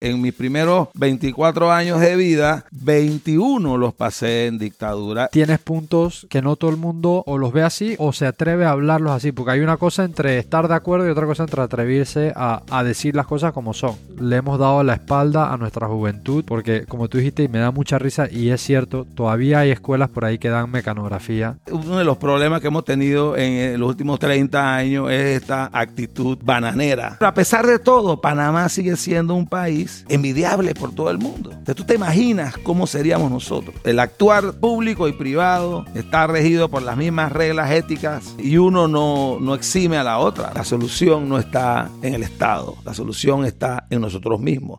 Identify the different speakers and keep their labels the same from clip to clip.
Speaker 1: En mis primeros 24 años de vida, 21 los pasé en dictadura.
Speaker 2: Tienes puntos que no todo el mundo o los ve así o se atreve a hablarlos así, porque hay una cosa entre estar de acuerdo y otra cosa entre atreverse a, a decir las cosas como son. Le hemos dado la espalda a nuestra juventud, porque como tú dijiste, y me da mucha risa, y es cierto, todavía hay escuelas por ahí que dan mecanografía.
Speaker 1: Uno de los problemas que hemos tenido en los últimos 30 años es esta actitud bananera. Pero a pesar de todo, Panamá sigue siendo un país envidiable por todo el mundo. Entonces, tú te imaginas cómo seríamos nosotros. El actuar público y privado está regido por las mismas reglas éticas y uno no, no exime a la otra. La solución no está en el Estado, la solución está en nosotros mismos.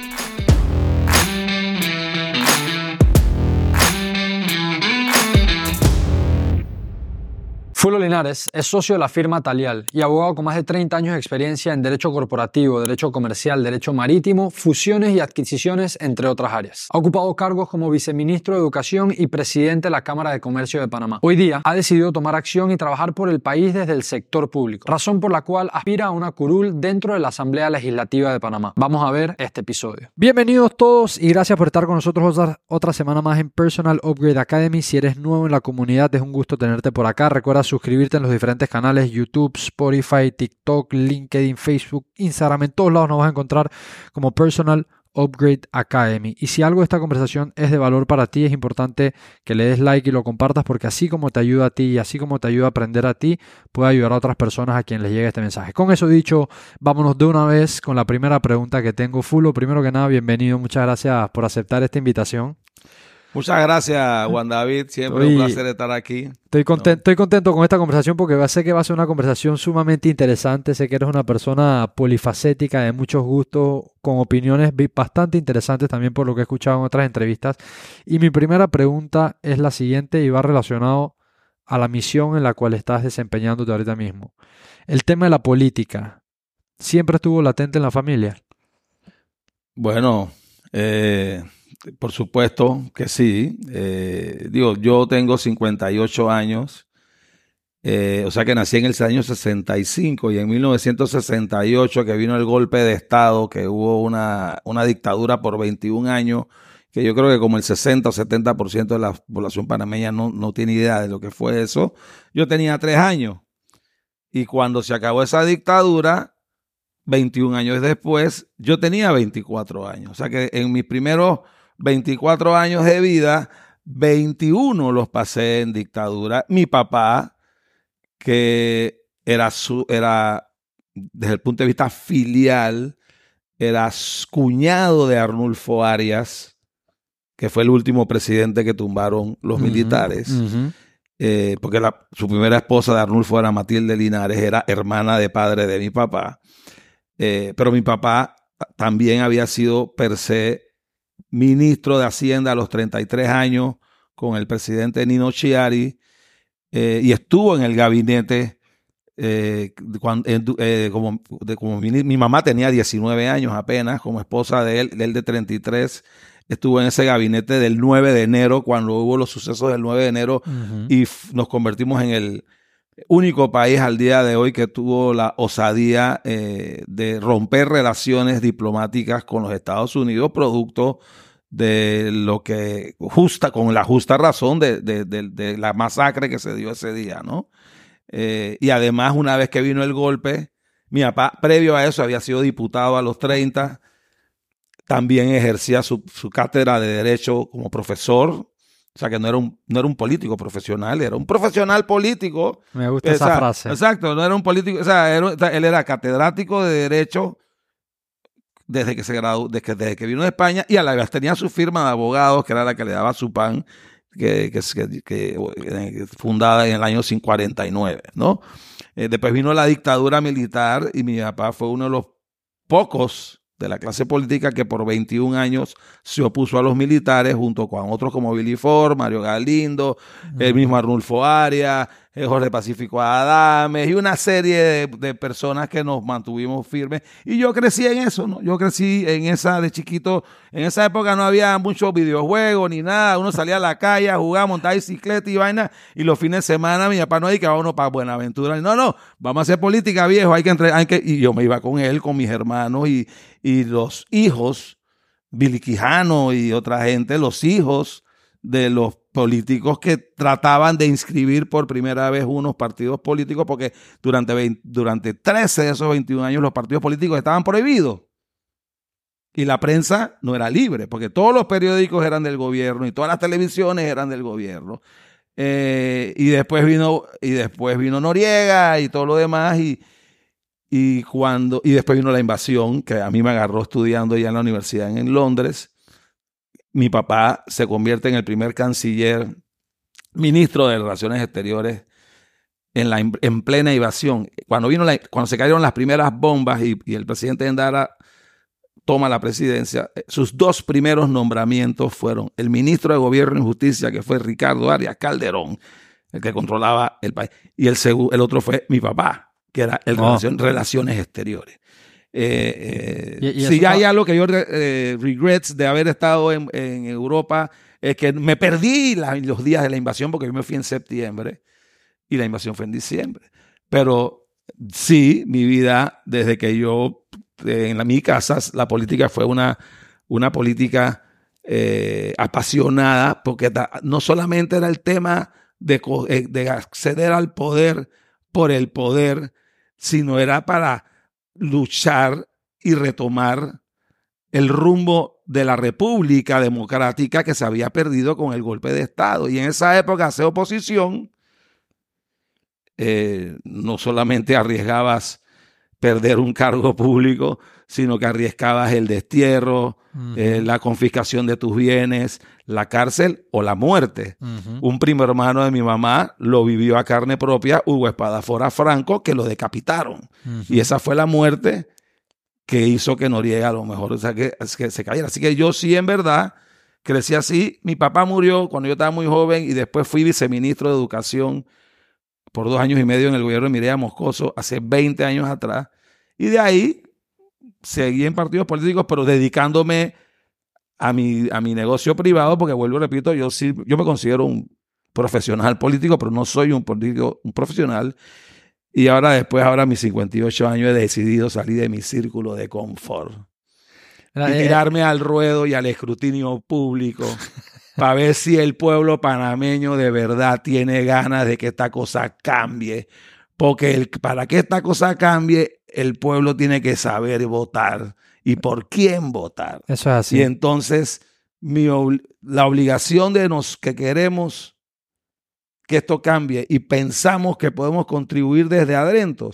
Speaker 3: Fulo Linares es socio de la firma Talial y abogado con más de 30 años de experiencia en derecho corporativo, derecho comercial, derecho marítimo, fusiones y adquisiciones, entre otras áreas. Ha ocupado cargos como viceministro de Educación y presidente de la Cámara de Comercio de Panamá. Hoy día ha decidido tomar acción y trabajar por el país desde el sector público, razón por la cual aspira a una curul dentro de la Asamblea Legislativa de Panamá. Vamos a ver este episodio.
Speaker 2: Bienvenidos todos y gracias por estar con nosotros otra, semana más en Personal Upgrade Academy. Si eres nuevo en la comunidad, es un gusto tenerte por acá. Recuerda suscribirte en los diferentes canales YouTube, Spotify, TikTok, LinkedIn, Facebook, Instagram. En todos lados nos vas a encontrar como Personal Upgrade Academy. Y si algo de esta conversación es de valor para ti, es importante que le des like y lo compartas porque así como te ayuda a ti y así como te ayuda a aprender a ti, puede ayudar a otras personas a quien les llegue este mensaje. Con eso dicho, vámonos de una vez con la primera pregunta que tengo. Fulo, primero que nada, bienvenido. Muchas gracias por aceptar esta invitación.
Speaker 1: Muchas gracias, Juan David. Siempre un placer estar aquí.
Speaker 2: Estoy contento, estoy contento con esta conversación porque sé que va a ser una conversación sumamente interesante. Sé que eres una persona polifacética, de muchos gustos, con opiniones bastante interesantes también por lo que he escuchado en otras entrevistas. Y mi primera pregunta es la siguiente y va relacionado a la misión en la cual estás desempeñándote ahorita mismo. El tema de la política, ¿siempre estuvo latente en la familia?
Speaker 1: Bueno, eh por supuesto que sí. Eh, digo, yo tengo 58 años, eh, o sea que nací en el año 65 y en 1968 que vino el golpe de Estado, que hubo una, una dictadura por 21 años, que yo creo que como el 60 o 70% de la población panameña no, no tiene idea de lo que fue eso. Yo tenía tres años y cuando se acabó esa dictadura, 21 años después, yo tenía 24 años. O sea que en mis primeros 24 años de vida, 21 los pasé en dictadura. Mi papá, que era, su, era desde el punto de vista filial, era cuñado de Arnulfo Arias, que fue el último presidente que tumbaron los militares. Eh, porque su primera esposa de Arnulfo era Matilde Linares, era hermana de padre de mi papá. Eh, pero mi papá también había sido per se ministro de Hacienda a los 33 años con el presidente Nino Chiari eh, y estuvo en el gabinete eh, eh, como, mi, mamá tenía 19 años apenas, como esposa de él, él de 33, estuvo en ese gabinete del 9 de enero, cuando hubo los sucesos del 9 de enero y nos convertimos en el único país al día de hoy que tuvo la osadía de romper relaciones diplomáticas con los Estados Unidos, producto de lo que justa, con la justa razón de, la masacre que se dio ese día, ¿no? Eh, y además, una vez que vino el golpe, mi papá, previo a eso, había sido diputado a los 30, también ejercía su, cátedra de Derecho como profesor, o sea que no era, un, no era un político profesional, era un profesional político.
Speaker 2: Me gusta esa frase.
Speaker 1: Exacto, no era un político, o sea, él era catedrático de Derecho desde que se graduó, desde que, vino de España y a la vez tenía su firma de abogados, que era la que le daba su pan, que, que, que eh, fundada en el año 549, ¿no? Eh, después vino la dictadura militar y mi papá fue uno de los pocos de la clase política que por 21 años se opuso a los militares junto con otros como Billy Ford, Mario Galindo, el mismo Arnulfo Arias, Jorge Pacífico Adames y una serie de, personas que nos mantuvimos firmes. Y yo crecí en eso, ¿no? Yo crecí en esa de chiquito. En esa época no había muchos videojuegos ni nada. Uno salía a la calle a jugar, a montar bicicleta y vaina. Y los fines de semana mi papá no hay que uno para Buenaventura. No, no, vamos a hacer política, viejo. Hay que entre, hay que, y yo me iba con él, con mis hermanos y, y los hijos, Billy Quijano y otra gente, los hijos de los políticos que trataban de inscribir por primera vez unos partidos políticos, porque durante, 20, durante 13 de esos 21 años los partidos políticos estaban prohibidos. Y la prensa no era libre, porque todos los periódicos eran del gobierno y todas las televisiones eran del gobierno. Eh, y después vino, y después vino Noriega y todo lo demás, y, y cuando, y después vino la invasión, que a mí me agarró estudiando ya en la universidad en Londres mi papá se convierte en el primer canciller, ministro de Relaciones Exteriores en, la, en plena invasión. Cuando, vino la, cuando se cayeron las primeras bombas y, y el presidente Endara toma la presidencia, eh, sus dos primeros nombramientos fueron el ministro de Gobierno y Justicia, que fue Ricardo Arias Calderón, el que controlaba el país, y el, el otro fue mi papá, que era el oh. Relaciones Exteriores. Eh, eh, si ya hay algo que yo eh, regrets de haber estado en, en, Europa, es que me perdí la, los días de la invasión porque yo me fui en septiembre y la invasión fue en diciembre. Pero sí, mi vida, desde que yo, en la, mi casa, la política fue una, una política eh, apasionada, porque no solamente era el tema de, eh, de acceder al poder por el poder, sino era para luchar y retomar el rumbo de la República Democrática que se había perdido con el golpe de Estado. Y en esa época hacer oposición, eh, no solamente arriesgabas perder un cargo público, sino que arriesgabas el destierro, uh -huh. eh, la confiscación de tus bienes, la cárcel o la muerte. Uh -huh. Un primo hermano de mi mamá lo vivió a carne propia, Hugo Espadafora Franco, que lo decapitaron. Uh -huh. Y esa fue la muerte que hizo que Noriega a lo mejor o sea, que, que se cayera. Así que yo sí, en verdad, crecí así. Mi papá murió cuando yo estaba muy joven y después fui viceministro de Educación por dos años y medio en el gobierno de Mireya Moscoso, hace 20 años atrás. Y de ahí seguí en partidos políticos, pero dedicándome a mi, a mi negocio privado, porque vuelvo y repito, yo sí, yo me considero un profesional político, pero no soy un político, un profesional. Y ahora, después, ahora a mis 58 años, he decidido salir de mi círculo de confort. Y tirarme al ruedo y al escrutinio público para ver si el pueblo panameño de verdad tiene ganas de que esta cosa cambie. Porque el, para que esta cosa cambie, el pueblo tiene que saber votar y por quién votar.
Speaker 2: Eso es así.
Speaker 1: Y entonces, mi, la obligación de los que queremos que esto cambie y pensamos que podemos contribuir desde adentro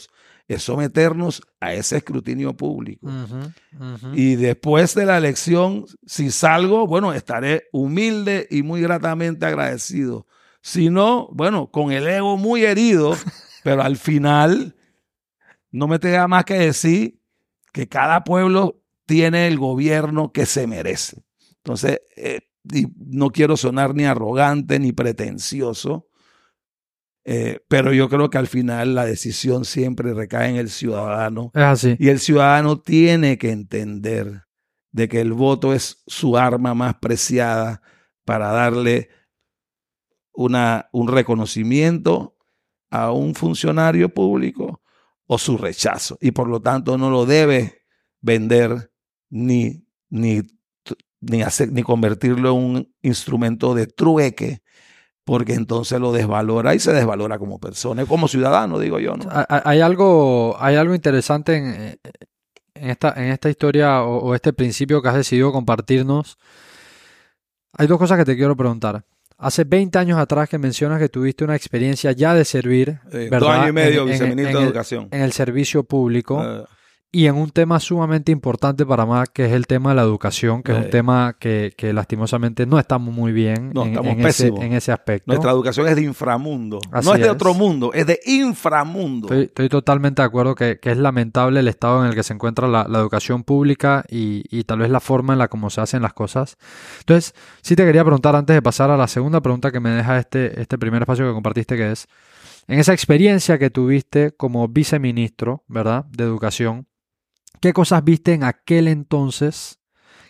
Speaker 1: es someternos a ese escrutinio público. Uh -huh, uh -huh. Y después de la elección, si salgo, bueno, estaré humilde y muy gratamente agradecido. Si no, bueno, con el ego muy herido, pero al final no me tenga más que decir que cada pueblo tiene el gobierno que se merece. Entonces, eh, no quiero sonar ni arrogante ni pretencioso, eh, pero yo creo que al final la decisión siempre recae en el ciudadano. Y el ciudadano tiene que entender de que el voto es su arma más preciada para darle una, un reconocimiento a un funcionario público o su rechazo. Y por lo tanto no lo debe vender ni, ni, ni, hacer, ni convertirlo en un instrumento de trueque porque entonces lo desvalora y se desvalora como persona, como ciudadano, digo yo. ¿no?
Speaker 2: Hay, algo, hay algo interesante en, en, esta, en esta historia o, o, este principio que has decidido compartirnos. Hay dos cosas que te quiero preguntar. Hace 20 años atrás que mencionas que tuviste una experiencia ya de servir,
Speaker 1: eh, ¿verdad? Dos años y medio, en, viceministro en, de Educación.
Speaker 2: El, en el servicio público. Uh. Y en un tema sumamente importante para más, que es el tema de la educación, que es un
Speaker 1: Eh.
Speaker 2: tema que, que lastimosamente no estamos muy bien
Speaker 1: No,
Speaker 2: en,
Speaker 1: estamos
Speaker 2: en ese, en ese aspecto.
Speaker 1: Nuestra educación es de inframundo.
Speaker 2: Así
Speaker 1: no es de
Speaker 2: es.
Speaker 1: otro mundo, es de inframundo.
Speaker 2: Estoy, estoy totalmente de acuerdo que, que es lamentable el estado en el que se encuentra la, la educación pública y, y tal vez la forma en la como se hacen las cosas. Entonces, sí te quería preguntar antes de pasar a la segunda pregunta que me deja este, este primer espacio que compartiste, que es, en esa experiencia que tuviste como viceministro, ¿verdad?, de educación, ¿qué cosas viste en aquel entonces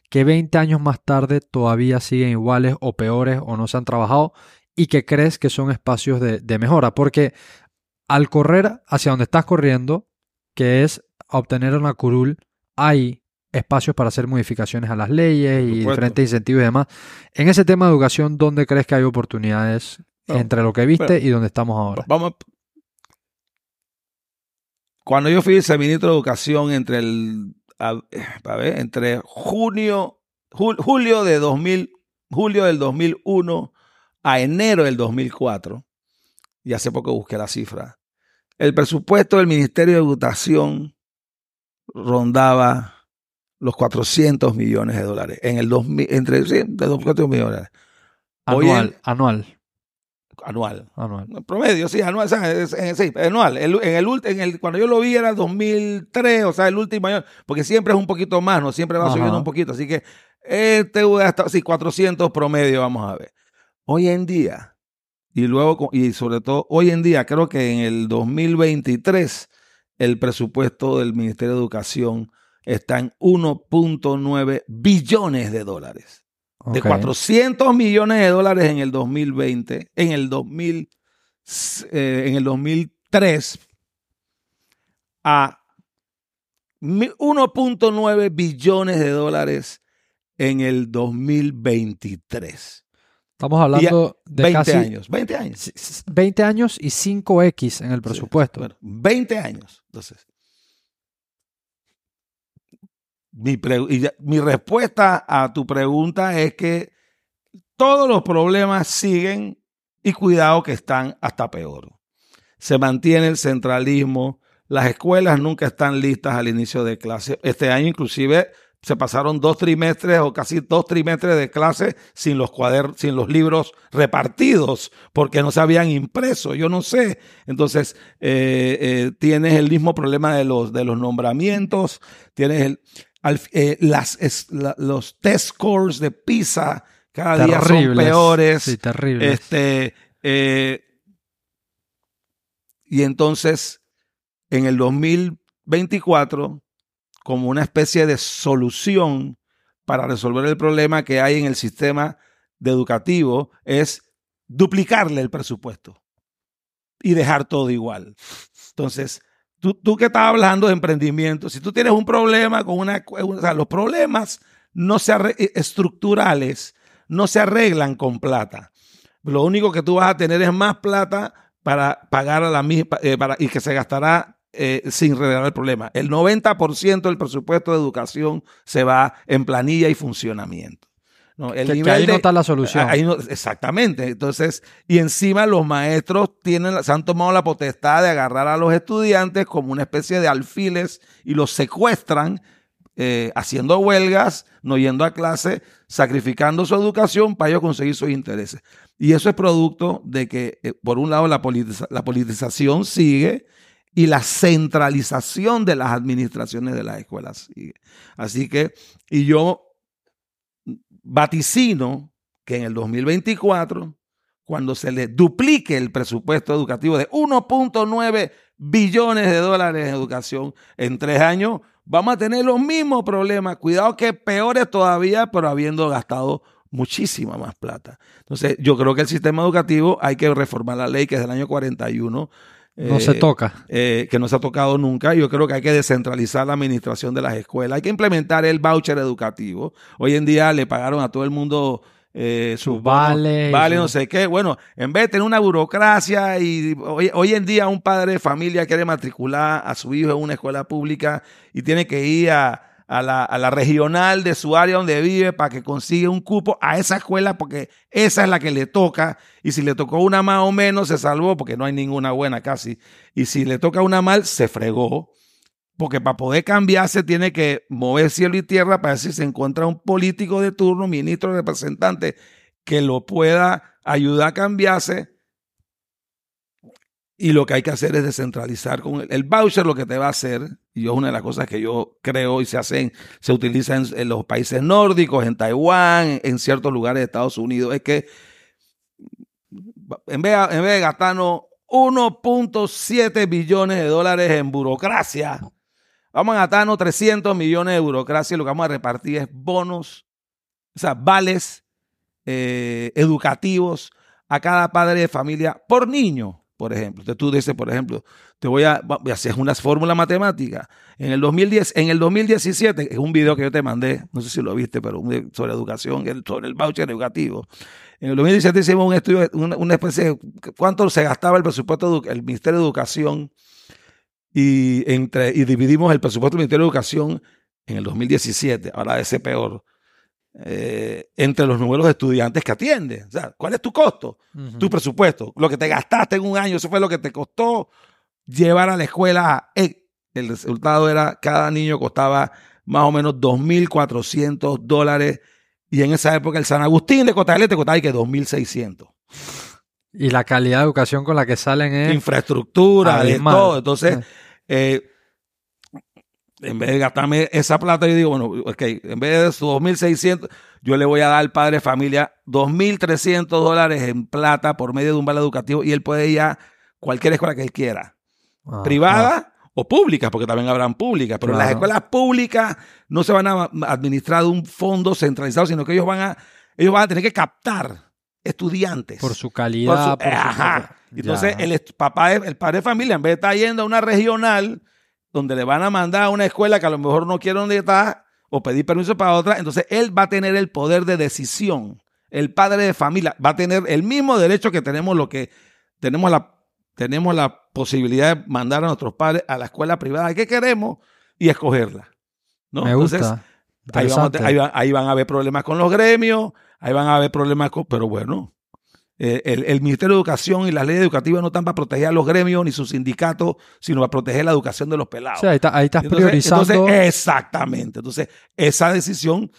Speaker 2: que 20 años más tarde todavía siguen iguales o peores o no se han trabajado y que crees que son espacios de, de mejora? Porque al correr hacia donde estás corriendo, que es a obtener una curul, hay espacios para hacer modificaciones a las leyes y diferentes incentivos y demás. En ese tema de educación, ¿dónde crees que hay oportunidades entre lo que viste y donde estamos ahora?
Speaker 1: Vamos. Cuando yo fui viceministro de Educación entre el a, a ver, entre junio jul- julio de 2000 julio del 2001 a enero del 2004 y hace poco busqué la cifra. El presupuesto del Ministerio de Educación rondaba los 400 millones de dólares en el 2000 entre sí, de 200 millones
Speaker 2: Anual,
Speaker 1: en-
Speaker 2: anual,
Speaker 1: anual.
Speaker 2: anual.
Speaker 1: En Promedio, sí, anual, o sea, es- es- sí, anual. El- en el, en el, cuando yo lo vi era el 2003, o sea, el último año, porque siempre es un poquito más, ¿no? Siempre va
Speaker 2: Ajá.
Speaker 1: subiendo un poquito. Así que este hasta, sí, 400 promedio, vamos a ver. Hoy en día, y luego, y sobre todo, hoy en día, creo que en el 2023, el presupuesto del Ministerio de Educación está en 1.9 billones de dólares de
Speaker 2: Ok.
Speaker 1: 400 millones de dólares en el 2020, en el 2000, eh, en el 2003 a mi- 1.9 billones de dólares en el 2023.
Speaker 2: Estamos hablando de
Speaker 1: 20
Speaker 2: casi
Speaker 1: años, 20 años.
Speaker 2: s- s- 20 años y 5X en el presupuesto.
Speaker 1: Bueno, 20 años. Entonces, mi, mi respuesta a tu pregunta es que todos los problemas siguen y cuidado que están hasta peor. Se mantiene el centralismo, las escuelas nunca están listas al inicio de clase. Este año inclusive se pasaron dos trimestres o casi dos trimestres de clase sin los cuadernos, sin los libros repartidos, porque no se habían impreso. Yo no sé. Entonces, eh, eh, tienes el mismo problema de los, de los nombramientos, tienes el, al- eh, las, es- la- los test scores de PISA cada día son peores.
Speaker 2: Sí.
Speaker 1: Este, eh, y entonces, en el 2024, como una especie de solución para resolver el problema que hay en el sistema de educativo, es duplicarle el presupuesto y dejar todo igual. Entonces, tú, tú que estás hablando de emprendimiento, si tú tienes un problema con una... O sea, los problemas no se eh, estructurales no se arreglan con plata. Lo único que tú vas a tener es más plata para pagar a la misma eh, para, y que se gastará eh, sin arreglar el problema. El 90% del presupuesto de educación se va en planilla y funcionamiento. ¿No? El
Speaker 2: que, que
Speaker 1: nivel
Speaker 2: ahí
Speaker 1: de-
Speaker 2: no está la solución.
Speaker 1: Ahí no- exactamente. Entonces, y encima los maestros tienen, se han tomado la potestad de agarrar a los estudiantes como una especie de alfiles y los secuestran eh, haciendo huelgas, no yendo a clase, sacrificando su educación para ellos conseguir sus intereses. Y eso es producto de que, eh, por un lado, la, politiza- la politización sigue y la centralización de las administraciones de las escuelas sigue. Así que, y yo vaticino que en el 2024, cuando se le duplique el presupuesto educativo de 1.9 billones de dólares en educación en tres años, vamos a tener los mismos problemas. Cuidado que peores todavía, pero habiendo gastado muchísima más plata. Entonces, yo creo que el sistema educativo hay que reformar la ley que es del año 41.
Speaker 2: No
Speaker 1: eh,
Speaker 2: se toca.
Speaker 1: eh, que no se ha tocado nunca. Yo creo que hay que descentralizar la administración de las escuelas. Hay que implementar el voucher educativo. Hoy en día le pagaron a todo el mundo eh, sus
Speaker 2: vales,
Speaker 1: vale, no sé qué. Bueno, en vez de tener una burocracia y hoy, hoy en día un padre de familia quiere matricular a su hijo en una escuela pública y tiene que ir a, a la, a la regional de su área donde vive para que consiga un cupo a esa escuela porque esa es la que le toca. Y si le tocó una más o menos se salvó porque no hay ninguna buena casi. Y si le toca una mal se fregó. Porque para poder cambiarse tiene que mover cielo y tierra para ver si se encuentra un político de turno, ministro, representante, que lo pueda ayudar a cambiarse. Y lo que hay que hacer es descentralizar con el, voucher lo que te va a hacer, y es una de las cosas que yo creo y se hacen, se utiliza en, los países nórdicos, en Taiwán, en, en, ciertos lugares de Estados Unidos, es que en vez, en vez de gastarnos 1.7 billones de dólares en burocracia, vamos a gastarnos 300 millones de burocracia y lo que vamos a repartir es bonos, o sea, vales eh, educativos a cada padre de familia por niño, por ejemplo. Entonces tú dices, por ejemplo, te voy a, voy hacer una fórmula matemática. En el 2010, en el 2017, es un video que yo te mandé, no sé si lo viste, pero sobre educación, sobre el voucher educativo. En el 2017 hicimos un estudio, una, una especie de cuánto se gastaba el presupuesto del Ministerio de Educación y, entre, y dividimos el presupuesto del Ministerio de Educación en el 2017, ahora ese peor, eh, entre los números de estudiantes que atienden. O sea, ¿cuál es tu costo? Uh -huh. Tu presupuesto. Lo que te gastaste en un año, eso fue lo que te costó llevar a la escuela. El resultado era, cada niño costaba más o menos 2.400 dólares. Y en esa época el San Agustín de Cotagle te costaba que 2.600.
Speaker 2: Y la calidad de educación con la que salen es...
Speaker 1: Infraestructura, de todo. Entonces, eh, en vez de gastarme esa plata, yo digo, bueno, ok, en vez de sus 2.600, yo le voy a dar al padre de familia 2.300 dólares en plata por medio de un vale educativo y él puede ir a cualquier escuela que él quiera, ah, privada ah. o pública, porque también habrán públicas, pero claro. las escuelas públicas no se van a administrar de un fondo centralizado, sino que ellos van a, ellos van a tener que captar estudiantes.
Speaker 2: Por su calidad.
Speaker 1: Por su,
Speaker 2: por
Speaker 1: ajá. Su, Entonces, el, papá, el padre de familia, en vez de estar yendo a una regional, donde le van a mandar a una escuela que a lo mejor no quiere donde está o pedir permiso para otra, entonces él va a tener el poder de decisión. El padre de familia va a tener el mismo derecho que tenemos lo que tenemos la tenemos la posibilidad de mandar a nuestros padres a la escuela privada que queremos y escogerla. ¿no?
Speaker 2: Me
Speaker 1: entonces,
Speaker 2: gusta.
Speaker 1: Ahí, vamos, ahí, ahí, van, a haber problemas con los gremios, ahí van a haber problemas con, pero bueno, eh, el, el, Ministerio de Educación y las leyes educativas no están para proteger a los gremios ni sus sindicatos, sino para proteger la educación de los pelados.
Speaker 2: O sea, ahí, está, ahí estás
Speaker 1: entonces,
Speaker 2: priorizando.
Speaker 1: Entonces, exactamente. Entonces, esa decisión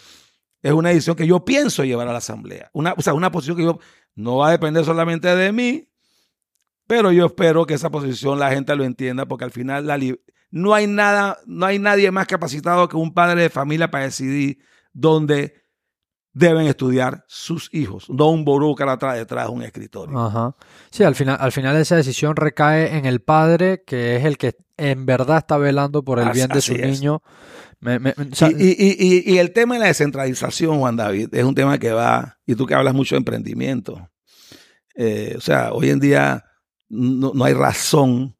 Speaker 1: es una decisión que yo pienso llevar a la Asamblea. Una, o sea, una posición que yo no va a depender solamente de mí, pero yo espero que esa posición la gente lo entienda, porque al final la no hay nada, no hay nadie más capacitado que un padre de familia para decidir dónde deben estudiar sus hijos, no un burócrata detrás de un escritorio.
Speaker 2: Ajá. Sí, al final, al final esa decisión recae en el padre, que es el que en verdad está velando por el
Speaker 1: así,
Speaker 2: bien de su
Speaker 1: es.
Speaker 2: niño.
Speaker 1: Me, me, o sea, y, y, y, y, el tema de la descentralización, Juan David, es un tema que va, y tú que hablas mucho de emprendimiento. Eh, o sea, hoy en día no, no hay razón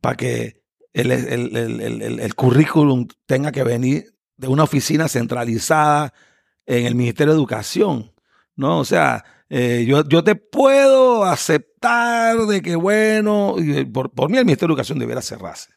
Speaker 1: para que el, el, el, el, currículum tenga que venir de una oficina centralizada en el Ministerio de Educación, ¿no? O sea, eh, yo, yo te puedo aceptar de que, bueno, por, por mí el Ministerio de Educación debería cerrarse,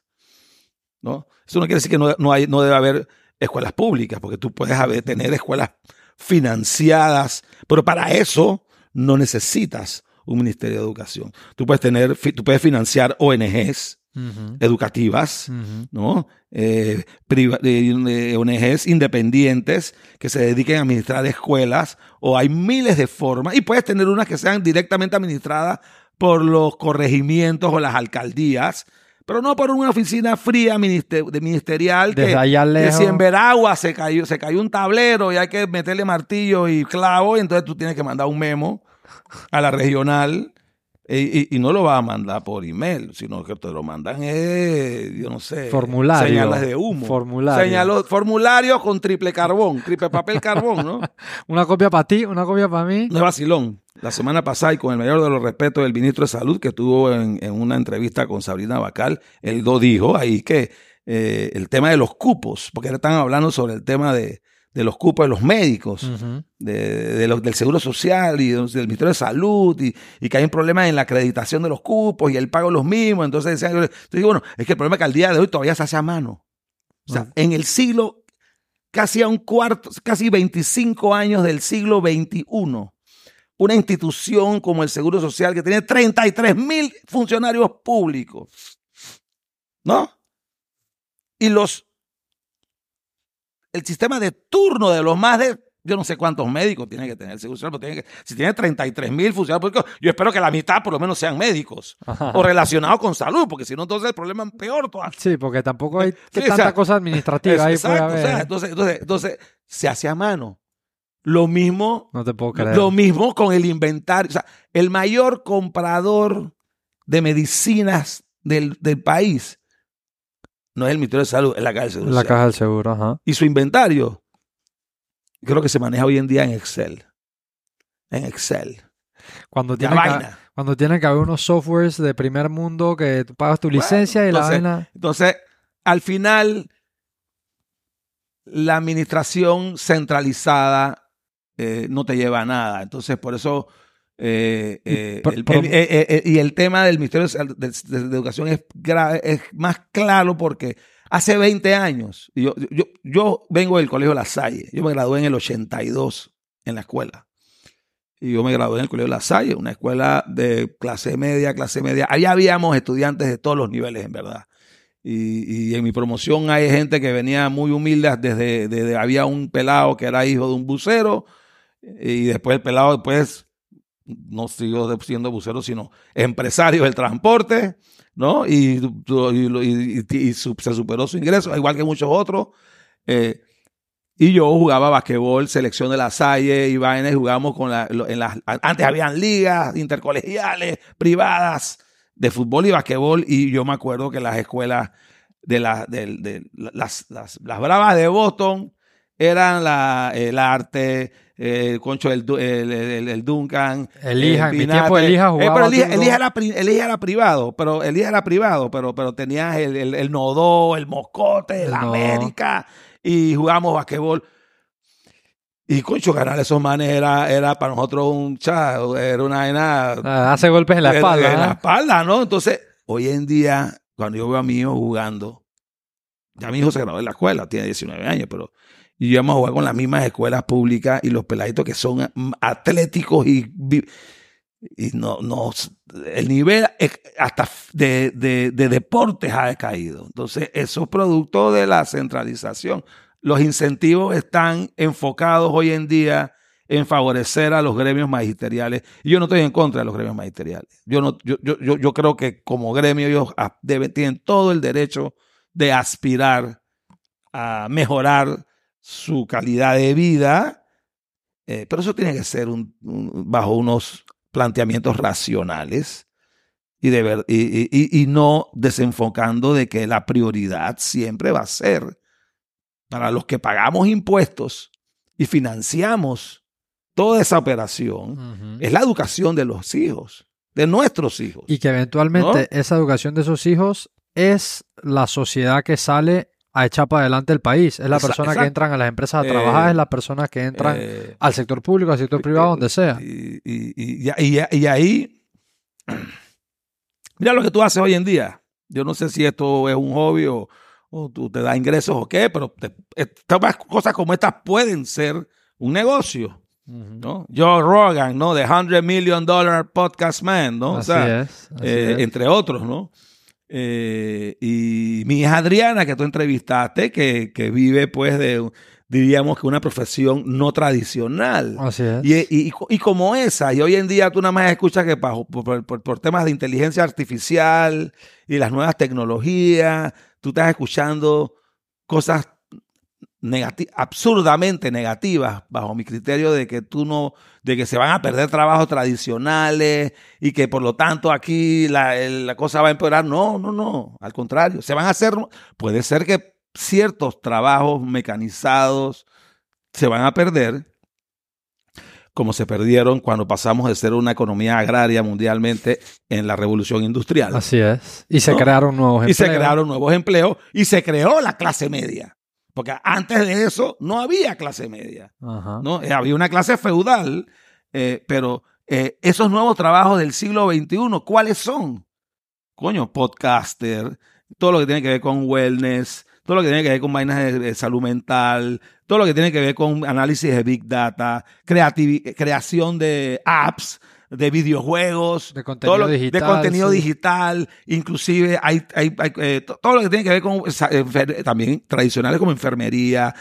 Speaker 1: ¿no? Eso no quiere decir que no, no, hay, no debe haber escuelas públicas, porque tú puedes tener escuelas financiadas, pero para eso no necesitas un Ministerio de Educación. Tú puedes tener, tú puedes financiar ONGs, Uh -huh. educativas, uh -huh. ¿no? Eh, eh, ONGs independientes que se dediquen a administrar escuelas, o hay miles de formas, y puedes tener unas que sean directamente administradas por los corregimientos o las alcaldías, pero no por una oficina fría minister ministerial que si en Veragua se cayó, se cayó un tablero y hay que meterle martillo y clavo, y entonces tú tienes que mandar un memo a la regional y, y, no lo va a mandar por email, sino que te lo mandan, eh, yo no sé,
Speaker 2: formulario,
Speaker 1: señales de humo.
Speaker 2: Formulario.
Speaker 1: Señalo, formulario con triple carbón, triple papel carbón, ¿no?
Speaker 2: una copia para ti, una copia para mí.
Speaker 1: No es vacilón. La semana pasada, y con el mayor de los respetos del ministro de Salud, que estuvo en, en una entrevista con Sabrina Bacal, él lo dijo ahí que eh, el tema de los cupos, porque están hablando sobre el tema de, de los cupos de los médicos, uh -huh. de, de los, del Seguro Social y del Ministerio de Salud, y, y, que hay un problema en la acreditación de los cupos y el pago de los mismos. Entonces, entonces digo, bueno, es que el problema es que al día de hoy todavía se hace a mano. O sea, uh -huh. en el siglo, casi a un cuarto, casi 25 años del siglo XXI, una institución como el Seguro Social que tiene 33 mil funcionarios públicos, ¿no? y los el sistema de turno de los más de yo no sé cuántos médicos tiene que tener el Seguro Social, pero tiene que, si tiene 33 mil funcionarios públicos, yo espero que la mitad por lo menos sean médicos o relacionados con salud, porque si no, entonces el problema es peor todavía.
Speaker 2: Sí, porque tampoco hay que tanta cosa administrativa ahí puede haber.
Speaker 1: O sea, entonces, entonces, entonces, se hace a mano. Lo mismo,
Speaker 2: no te puedo creer.
Speaker 1: lo mismo con el inventario. O sea, el mayor comprador de medicinas del, del país no es el Ministerio de Salud, es la Caja del Seguro.
Speaker 2: La Caja del Seguro, ajá.
Speaker 1: Y su inventario creo que se maneja hoy en día en Excel. En Excel.
Speaker 2: Cuando tiene, que, cuando tiene que haber unos softwares de primer mundo que tú pagas tu licencia y la vaina.
Speaker 1: Entonces, al final, la administración centralizada eh, no te lleva a nada. Entonces, por eso. Eh, eh, y el tema del Ministerio de, Educación es, es más claro porque Hace 20 años, yo, yo, yo vengo del Colegio La Salle, yo me gradué en el 82 en la escuela. Y yo me gradué en el Colegio La Salle, una escuela de clase media, clase media. Ahí habíamos estudiantes de todos los niveles, en verdad. Y, en mi promoción hay gente que venía muy humilde, desde, desde, había un pelado que era hijo de un bucero, y después el pelado después no siguió siendo bucero, sino empresario del transporte. ¿no? Y, se superó su ingreso, igual que muchos otros. Eh, y yo jugaba basquetbol, selección de la Salle y vainas, jugábamos con la, en las, antes habían ligas intercolegiales, privadas, de fútbol y basquetbol, y yo me acuerdo que las escuelas de, la, de, las, las, las, bravas de Boston eran la, el arte, el concho, el, el, Duncan.
Speaker 2: Elija, en mi tiempo Elija eh, jugaba.
Speaker 1: el Elija, era, era, privado, pero Elija era privado, pero, pero tenías el, el, el Nodó, el Moscote, el, América, y jugamos basquetbol. Y concho, ganar esos manes era, era para nosotros un chat, era una
Speaker 2: ah, hace golpes en la espalda.
Speaker 1: En, la espalda, ¿no? Entonces, hoy en día, cuando yo veo a mi hijo jugando, ya mi hijo se graduó en la escuela, tiene 19 años, pero y íbamos a jugar con las mismas escuelas públicas y los peladitos que son atléticos y, y no, no, el nivel hasta de, de, de deportes ha decaído. Entonces, eso es producto de la centralización. Los incentivos están enfocados hoy en día en favorecer a los gremios magisteriales. Y yo no estoy en contra de los gremios magisteriales. Yo, no, yo, yo, yo creo que como gremio ellos deben, tienen todo el derecho de aspirar a mejorar su calidad de vida, eh, pero eso tiene que ser bajo unos planteamientos racionales y, de y, no desenfocando de que la prioridad siempre va a ser para los que pagamos impuestos y financiamos toda esa operación, es la educación de los hijos, de nuestros hijos.
Speaker 2: Y que eventualmente esa educación de esos hijos es la sociedad que sale a echar para adelante el país. Es la persona que entran a las empresas a trabajar, es eh, la persona que entran eh, al sector público, al sector privado, donde sea.
Speaker 1: Y, y, ahí, mira lo que tú haces hoy en día. Yo no sé si esto es un hobby o, tú te da ingresos o qué, pero estas cosas como estas pueden ser un negocio. ¿no? Joe Rogan, ¿no? The 100 Million Dollar Podcast Man, ¿no?
Speaker 2: Así es,
Speaker 1: eh, entre otros, ¿no? Eh, y mi hija Adriana, que tú entrevistaste, que, que, vive pues de, diríamos que una profesión no tradicional.
Speaker 2: Así es.
Speaker 1: Y, y, como esa, y hoy en día tú nada más escuchas que por, por, por, temas de inteligencia artificial y las nuevas tecnologías, tú estás escuchando cosas absurdamente negativas bajo mi criterio de que tú no, de que se van a perder trabajos tradicionales y que por lo tanto aquí la, la cosa va a empeorar. No, no, no, al contrario, se van a hacer, puede ser que ciertos trabajos mecanizados se van a perder, como se perdieron cuando pasamos de ser una economía agraria mundialmente en la revolución industrial.
Speaker 2: Así es. Y se crearon nuevos empleos.
Speaker 1: Y se crearon nuevos empleos y se creó la clase media. Porque antes de eso no había clase media. ¿no? Eh, había una clase feudal, eh, pero eh, esos nuevos trabajos del siglo XXI, ¿cuáles son? Coño, podcaster, todo lo que tiene que ver con wellness, todo lo que tiene que ver con vainas de, salud mental, todo lo que tiene que ver con análisis de Big Data, creación de apps, de videojuegos,
Speaker 2: de contenido, digital,
Speaker 1: de contenido digital, inclusive hay, hay, eh, todo lo que tiene que ver con también tradicionales como enfermería,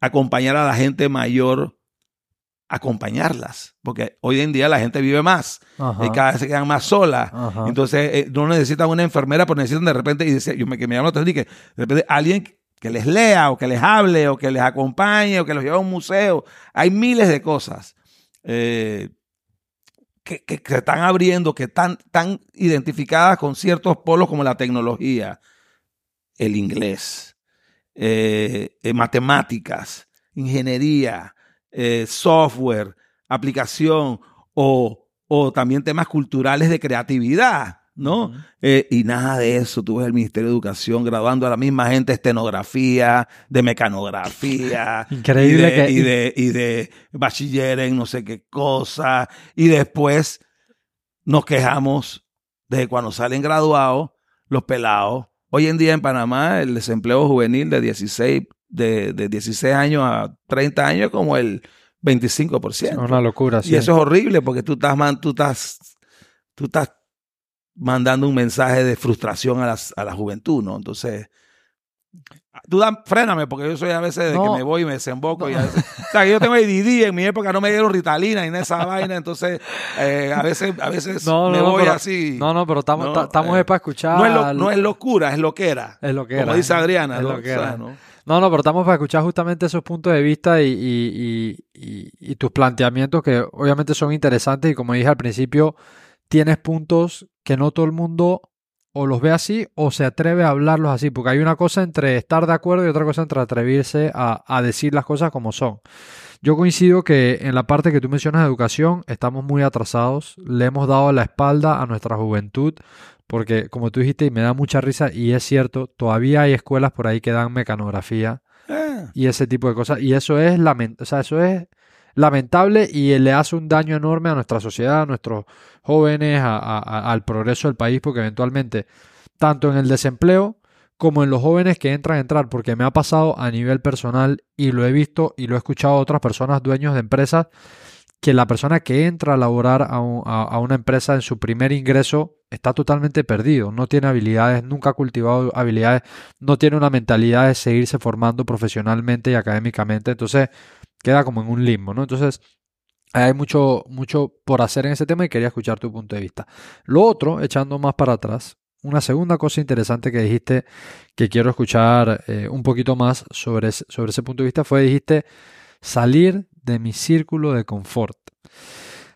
Speaker 1: acompañar a la gente mayor acompañarlas, porque hoy en día la gente vive más y cada vez se quedan más solas. Entonces, eh, no necesitan una enfermera, pero necesitan de repente, y dice, yo me, que me la atención, que de repente alguien que les lea o que les hable o que les acompañe o que los lleve a un museo. Hay miles de cosas eh, que, que, están abriendo, que están, están identificadas con ciertos polos como la tecnología, el inglés, eh, matemáticas, ingeniería, eh, software, aplicación o, o, también temas culturales de creatividad, ¿no? Eh, y nada de eso. Tú ves el Ministerio de Educación graduando a la misma gente de estenografía, de mecanografía.
Speaker 2: Increíble
Speaker 1: y de, Y de, y de bachiller en no sé qué cosa. Y después nos quejamos de cuando salen graduados los pelados. Hoy en día en Panamá el desempleo juvenil de 16 de, de 16 años a 30 años como el 25%. Es
Speaker 2: una locura,
Speaker 1: sí. Y eso es horrible porque tú estás, tú estás, tú estás mandando un mensaje de frustración a, las, a la juventud, ¿no? Entonces, Tú dan, fréname, porque yo soy a veces de que me voy y me desemboco. Y a veces, o sea, yo tengo ADD, en mi época no me dieron Ritalina y en esa vaina, entonces eh, a veces, a veces me voy así.
Speaker 2: No, no, pero estamos, estamos eh, para escuchar.
Speaker 1: No es, no es, locura, es lo que era.
Speaker 2: Es lo que era.
Speaker 1: Como dice Adriana.
Speaker 2: Es lo que era. ¿no? No, no, pero estamos para escuchar justamente esos puntos de vista y, y, y, y, tus planteamientos que obviamente son interesantes y como dije al principio, tienes puntos que no todo el mundo o los ve así o se atreve a hablarlos así, porque hay una cosa entre estar de acuerdo y otra cosa entre atreverse a, a decir las cosas como son. Yo coincido que en la parte que tú mencionas de educación estamos muy atrasados, le hemos dado la espalda a nuestra juventud, porque como tú dijiste, y me da mucha risa, y es cierto, todavía hay escuelas por ahí que dan mecanografía ah. y ese tipo de cosas. Y eso es, o sea, eso es lamentable y le hace un daño enorme a nuestra sociedad, a nuestros jóvenes, al progreso del país, porque eventualmente, tanto en el desempleo como en los jóvenes que entran a entrar, porque me ha pasado a nivel personal y lo he visto y lo he escuchado a otras personas, dueños de empresas, que la persona que entra a laborar a, a, una empresa en su primer ingreso está totalmente perdido, no tiene habilidades, nunca ha cultivado habilidades, no tiene una mentalidad de seguirse formando profesionalmente y académicamente, entonces queda como en un limbo, ¿no? Entonces hay mucho, mucho por hacer en ese tema y quería escuchar tu punto de vista. Lo otro, echando más para atrás, una segunda cosa interesante que dijiste que quiero escuchar eh, un poquito más sobre, sobre ese punto de vista fue, dijiste, salir de mi círculo de confort.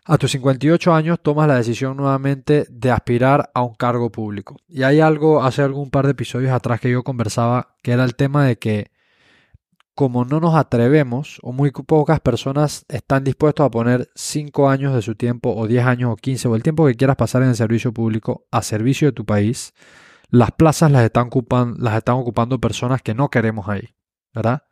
Speaker 2: A tus 58 años tomas la decisión nuevamente de aspirar a un cargo público. Y hay algo, hace algún par de episodios atrás que yo conversaba, que era el tema de que como no nos atrevemos o muy pocas personas están dispuestos a poner 5 años de su tiempo o 10 años o 15 o el tiempo que quieras pasar en el servicio público a servicio de tu país, las plazas las están, las están ocupando personas que no queremos ahí, ¿verdad?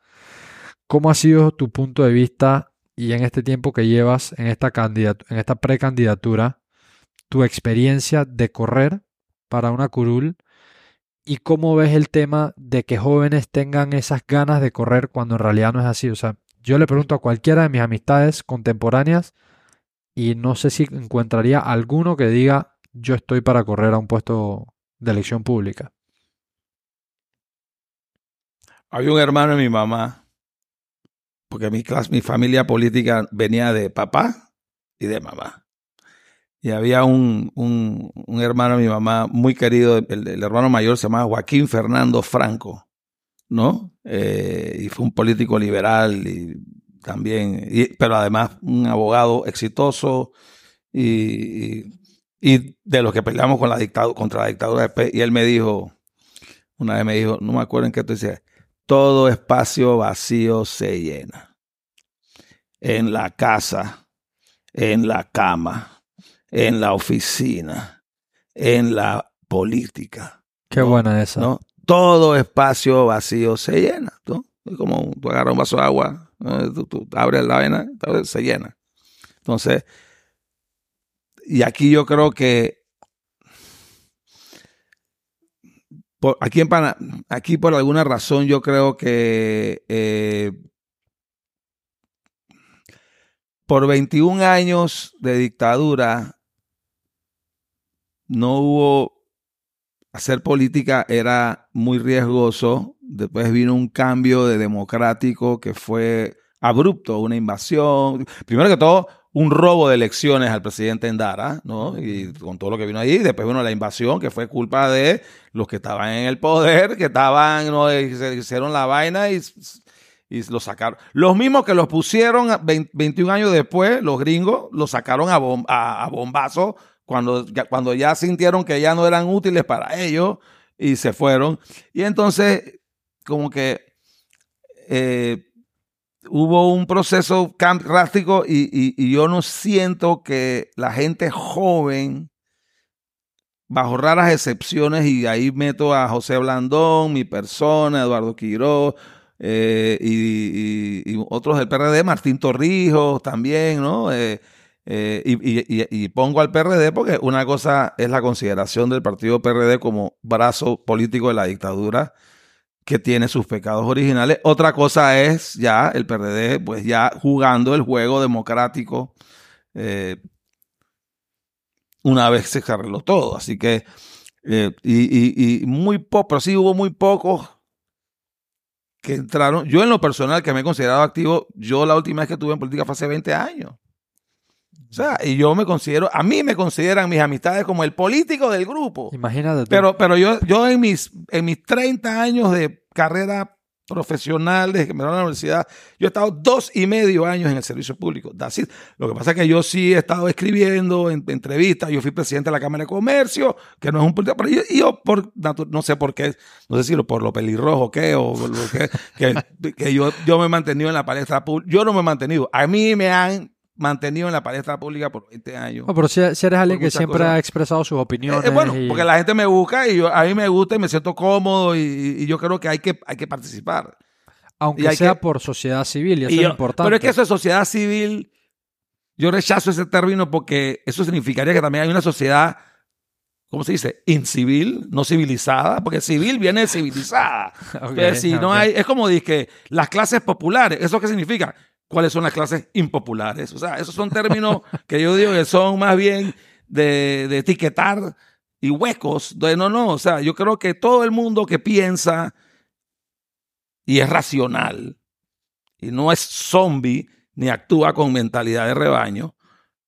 Speaker 2: ¿Cómo ha sido tu punto de vista y en este tiempo que llevas en esta, en esta precandidatura, tu experiencia de correr para una curul y cómo ves el tema de que jóvenes tengan esas ganas de correr cuando en realidad no es así? O sea, yo le pregunto a cualquiera de mis amistades contemporáneas y no sé si encontraría alguno que diga yo estoy para correr a un puesto de elección pública.
Speaker 1: Había un hermano de mi mamá porque mi, mi familia política venía de papá y de mamá. Y había un, un, un hermano de mi mamá muy querido, el, hermano mayor se llamaba Joaquín Fernando Franco, ¿no? Eh, y fue un político liberal y también, pero además un abogado exitoso y, y, de los que peleamos con la dictadura, contra la dictadura. Y él me dijo, una vez me dijo, no me acuerdo en qué tú decías, todo espacio vacío se llena. En la casa, en la cama, en la oficina, en la política.
Speaker 2: Qué buena esa.
Speaker 1: ¿no? Todo espacio vacío se llena. ¿no? Como tú agarras un vaso de agua, tú, abres la vena, se llena. Entonces, y aquí yo creo que por, aquí, en aquí por alguna razón yo creo que eh, por 21 años de dictadura no hubo hacer política era muy riesgoso. Después vino un cambio de democrático que fue abrupto, una invasión. Primero que todo, un robo de elecciones al presidente Endara, ¿no? Y con todo lo que vino ahí. Después vino la invasión, que fue culpa de los que estaban en el poder, que estaban, ¿no? se hicieron la vaina y, y lo sacaron. Los mismos que los pusieron 21 años después, los gringos, los sacaron a, a, a bombazo cuando cuando ya sintieron que ya no eran útiles para ellos y se fueron. Y entonces, como que eh, hubo un proceso drástico y, y, yo no siento que la gente joven, bajo raras excepciones, y ahí meto a José Blandón, mi persona, Eduardo Quiroz, eh, y, y, otros del PRD, Martín Torrijos también, ¿no? Eh, eh, y, pongo al PRD porque una cosa es la consideración del partido PRD como brazo político de la dictadura que tiene sus pecados originales. Otra cosa es ya el PRD, pues ya jugando el juego democrático eh, una vez se arregló todo. Así que, eh, y, muy poco, pero sí hubo muy pocos que entraron. Yo en lo personal, que me he considerado activo, yo la última vez que estuve en política fue hace 20 años. O sea, y yo me considero, a mí me consideran mis amistades como el político del grupo.
Speaker 2: Imagínate.
Speaker 1: Pero, pero yo, yo en mis, en mis 30 años de carrera profesional desde que me a la universidad, yo he estado dos y medio años en el servicio público. Lo que pasa es que yo sí he estado escribiendo en, entrevistas, yo fui presidente de la Cámara de Comercio, que no es un político, pero yo, por, no sé por qué, no sé si lo, por lo pelirrojo qué, o lo que, que, que yo, yo me he mantenido en la palestra pública. Yo no me he mantenido. A mí me han mantenido en la palestra pública por 20 años.
Speaker 2: pero si, eres alguien que siempre ha expresado sus opiniones.
Speaker 1: Eh, bueno, porque la gente me busca y yo, a mí me gusta y me siento cómodo y, yo creo que hay que, hay que participar.
Speaker 2: Aunque sea por sociedad civil, y eso es importante.
Speaker 1: Pero es que eso es sociedad civil, yo rechazo ese término porque eso significaría que también hay una sociedad, ¿cómo se dice? Incivil, no civilizada, porque civil viene de civilizada. si no hay, es como que las clases populares, ¿eso qué significa? Cuáles son las clases impopulares. O sea, esos son términos que yo digo que son más bien de, etiquetar y huecos. De, no, no, o sea, yo creo que todo el mundo que piensa y es racional y no es zombie ni actúa con mentalidad de rebaño,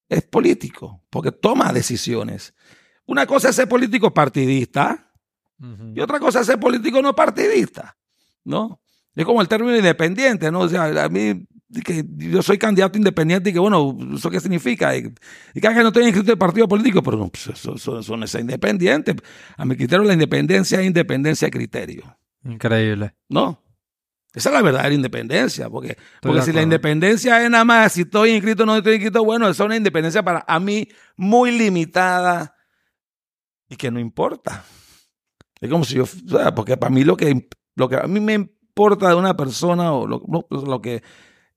Speaker 1: es político, porque toma decisiones. Una cosa es ser político partidista y otra cosa es ser político no partidista, ¿no? Es como el término independiente, ¿no? O sea, a mí que yo soy candidato independiente y que, bueno, ¿eso qué significa? Y, que no estoy inscrito en partido político, pero no, pues eso, son es independiente. A mi criterio, la independencia es independencia de criterio.
Speaker 2: Increíble.
Speaker 1: ¿No? Esa es la verdadera independencia, porque, porque si la independencia es nada más si estoy inscrito o no estoy inscrito, bueno, esa es una independencia para a mí muy limitada y que no importa. Es como si yo, o sea, porque para mí lo que, lo que a mí me importa de una persona o lo, lo que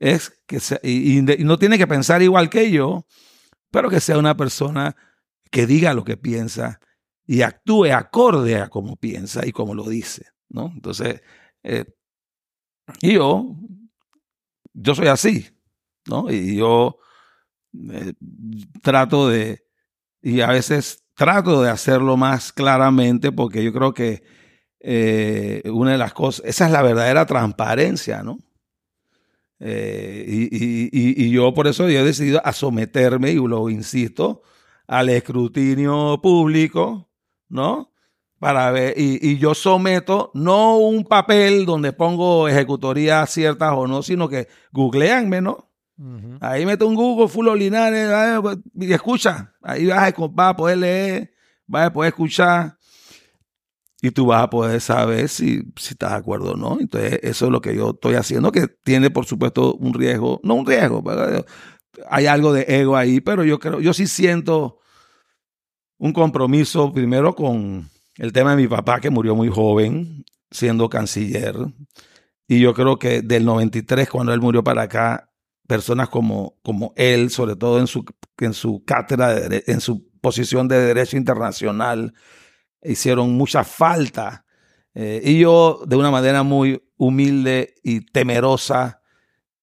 Speaker 1: es que y, no tiene que pensar igual que yo, pero que sea una persona que diga lo que piensa y actúe acorde a como piensa y como lo dice, ¿no? Entonces, eh, yo, yo soy así, ¿no? Y yo eh, trato de, y a veces trato de hacerlo más claramente porque yo creo que eh, una de las cosas, esa es la verdadera transparencia, ¿no? Eh, y, yo por eso he decidido a someterme, y lo insisto, al escrutinio público, ¿no? Para ver, y, yo someto no un papel donde pongo ejecutorías ciertas o no, sino que googleanme, ¿no? Ahí meto un Google, Fulo Linares, y escucha, ahí vas a, vas a poder leer, vas a poder escuchar y tú vas a poder saber si, si estás de acuerdo o no. Entonces, eso es lo que yo estoy haciendo, que tiene, por supuesto, un riesgo, no un riesgo, hay algo de ego ahí, pero yo creo, yo sí siento un compromiso primero con el tema de mi papá, que murió muy joven, siendo canciller. Y yo creo que del 93, cuando él murió para acá, personas como, como él, sobre todo en su, en su cátedra, en su posición de derecho internacional, hicieron mucha falta Eh, y yo, de una manera muy humilde y temerosa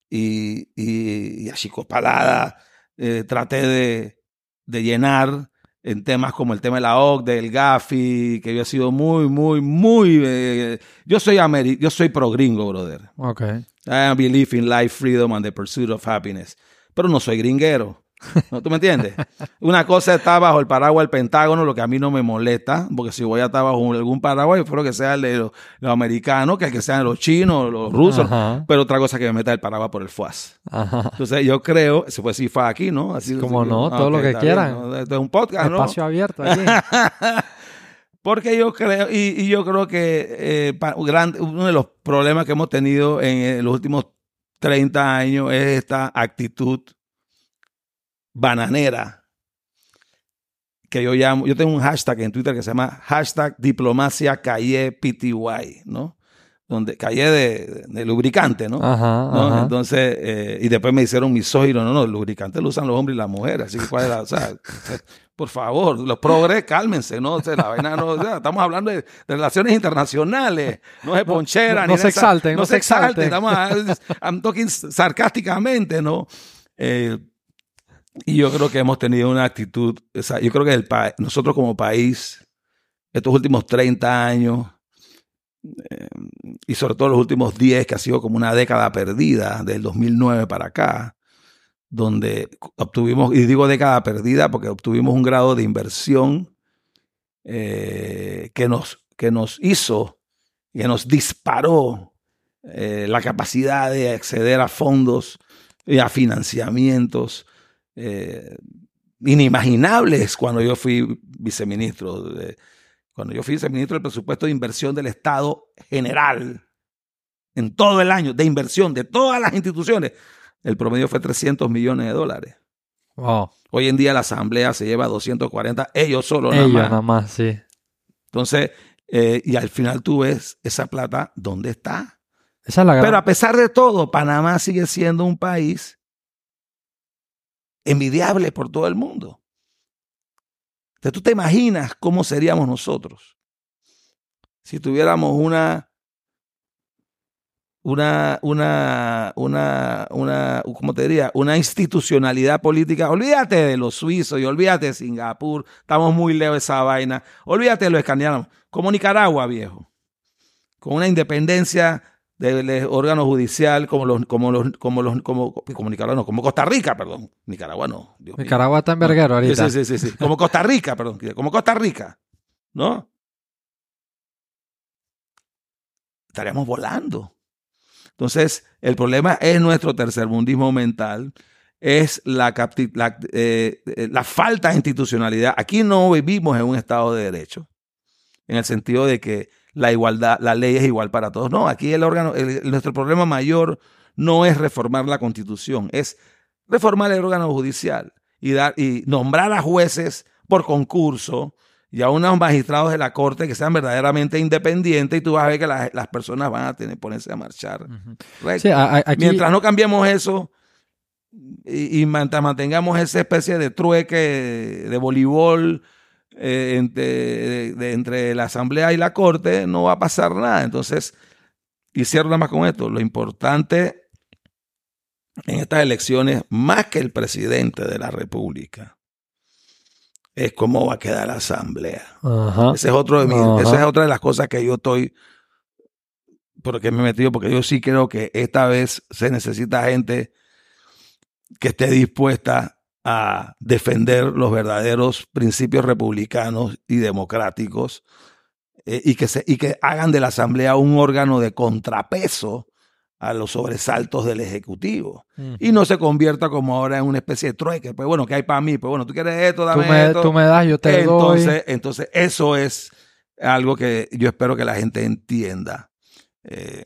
Speaker 1: y, y, y achicopalada, eh, traté de, de llenar en temas como el tema de la OCDE, del GAFI, que yo he sido muy, muy, muy... eh, yo soy ameri yo soy pro gringo, brother.
Speaker 2: Ok.
Speaker 1: I believe in life, freedom and the pursuit of happiness. Pero no soy gringuero. ¿No? ¿Tú me entiendes? Una cosa está bajo el paraguas del Pentágono, lo que a mí no me molesta, porque si voy a estar bajo algún paraguas, espero que sea el de los, los americanos, que, que sean los chinos, los rusos,
Speaker 2: Ajá.
Speaker 1: pero otra cosa que me meta el paraguas por el FUAS.
Speaker 2: Ajá.
Speaker 1: Entonces yo creo, se puede decir FUAS aquí, ¿no? Así,
Speaker 2: Como
Speaker 1: así-
Speaker 2: no,
Speaker 1: ah,
Speaker 2: todo lo que
Speaker 1: bien,
Speaker 2: quieran.
Speaker 1: ¿no? Esto es un podcast, ¿no?
Speaker 2: Espacio abierto aquí.
Speaker 1: Porque yo creo, y, y yo creo que eh, pa- gran- uno de los problemas que hemos tenido en, eh, los últimos 30 años es esta actitud bananera que yo llamo, yo tengo un hashtag en Twitter que se llama hashtag diplomacia calle PTY, ¿no? Donde calle de, de lubricante, ¿no?
Speaker 2: Ajá,
Speaker 1: ¿no?
Speaker 2: ajá.
Speaker 1: Entonces, eh, y después me hicieron misógino, no, no, el lubricante lo usan los hombres y las mujeres, así que cuál es la- o sea, por favor, los progres, cálmense, ¿no? O sea, la vaina no, o sea, estamos hablando de, de relaciones internacionales, no es ponchera,
Speaker 2: no-
Speaker 1: ni
Speaker 2: no se exalten,
Speaker 1: no,
Speaker 2: no
Speaker 1: se
Speaker 2: se
Speaker 1: exalten,
Speaker 2: exalten.
Speaker 1: estamos, I'm talking sarcásticamente, ¿no? Eh, y yo creo que hemos tenido una actitud, yo creo que el pa- nosotros como país, estos últimos 30 años, eh, y sobre todo los últimos 10, que ha sido como una década perdida, del 2009 para acá, donde obtuvimos, y digo década perdida porque obtuvimos un grado de inversión eh, que, nos, que nos hizo, que nos disparó eh, la capacidad de acceder a fondos y a financiamientos eh, inimaginables cuando yo fui viceministro. de- cuando yo fui viceministro del presupuesto de inversión del Estado general, en todo el año, de inversión de todas las instituciones, el promedio fue 300 millones de dólares.
Speaker 2: Wow.
Speaker 1: Hoy en día la asamblea se lleva 240, ellos solo nada más.
Speaker 2: nada más, sí.
Speaker 1: Entonces, eh, y al final tú ves esa plata, ¿dónde está?
Speaker 2: Esa es la gran...
Speaker 1: Pero a pesar de todo, Panamá sigue siendo un país envidiable por todo el mundo. Entonces, tú te imaginas cómo seríamos nosotros si tuviéramos una, una, una, una, una, ¿cómo te diría? Una institucionalidad política. Olvídate de los suizos y olvídate de Singapur. Estamos muy lejos de esa vaina. Olvídate de los escandinavos. Como Nicaragua, viejo. Con una independencia del eh, órgano judicial como los, como los, como los, como, como Nicaragua, no, como Costa Rica, perdón. Nicaragua no. Dios mío.
Speaker 2: Nicaragua está en verguero ahorita.
Speaker 1: Sí, sí, sí, sí. Como Costa Rica, perdón. Como Costa Rica. ¿No? Estaríamos volando. Entonces, el problema es nuestro tercermundismo mental, es la, la, eh, la falta de institucionalidad. Aquí no vivimos en un Estado de Derecho, en el sentido de que la igualdad, la ley es igual para todos. No, aquí el órgano, el- nuestro problema mayor no es reformar la Constitución, es reformar el órgano judicial y, dar, y nombrar a jueces por concurso y a unos magistrados de la corte que sean verdaderamente independientes y tú vas a ver que las, las personas van a tener ponerse a marchar.
Speaker 2: Ujú.
Speaker 1: recto.
Speaker 2: Sí, a- a- aquí...
Speaker 1: Mientras no cambiemos eso y, y mantengamos esa especie de trueque de voleibol eh, entre, de- de- entre la asamblea y la corte, no va a pasar nada. Entonces, y cierro nada más con esto, lo importante en estas elecciones, más que el presidente de la república, es cómo va a quedar la asamblea.
Speaker 2: Ajá.
Speaker 1: Ese es otro de mis- esa es otra de las cosas que yo estoy porque me he metido, porque yo sí creo que esta vez se necesita gente que esté dispuesta a defender los verdaderos principios republicanos y democráticos eh, y, que se, y que hagan de la Asamblea un órgano de contrapeso a los sobresaltos del Ejecutivo y no se convierta como ahora en una especie de trueque. Pues bueno, ¿qué hay para mí? Pues bueno, tú quieres esto,
Speaker 2: tú,
Speaker 1: dame
Speaker 2: me,
Speaker 1: esto.
Speaker 2: tú me das, yo te
Speaker 1: entonces,
Speaker 2: doy.
Speaker 1: entonces, eso es algo que yo espero que la gente entienda. Eh,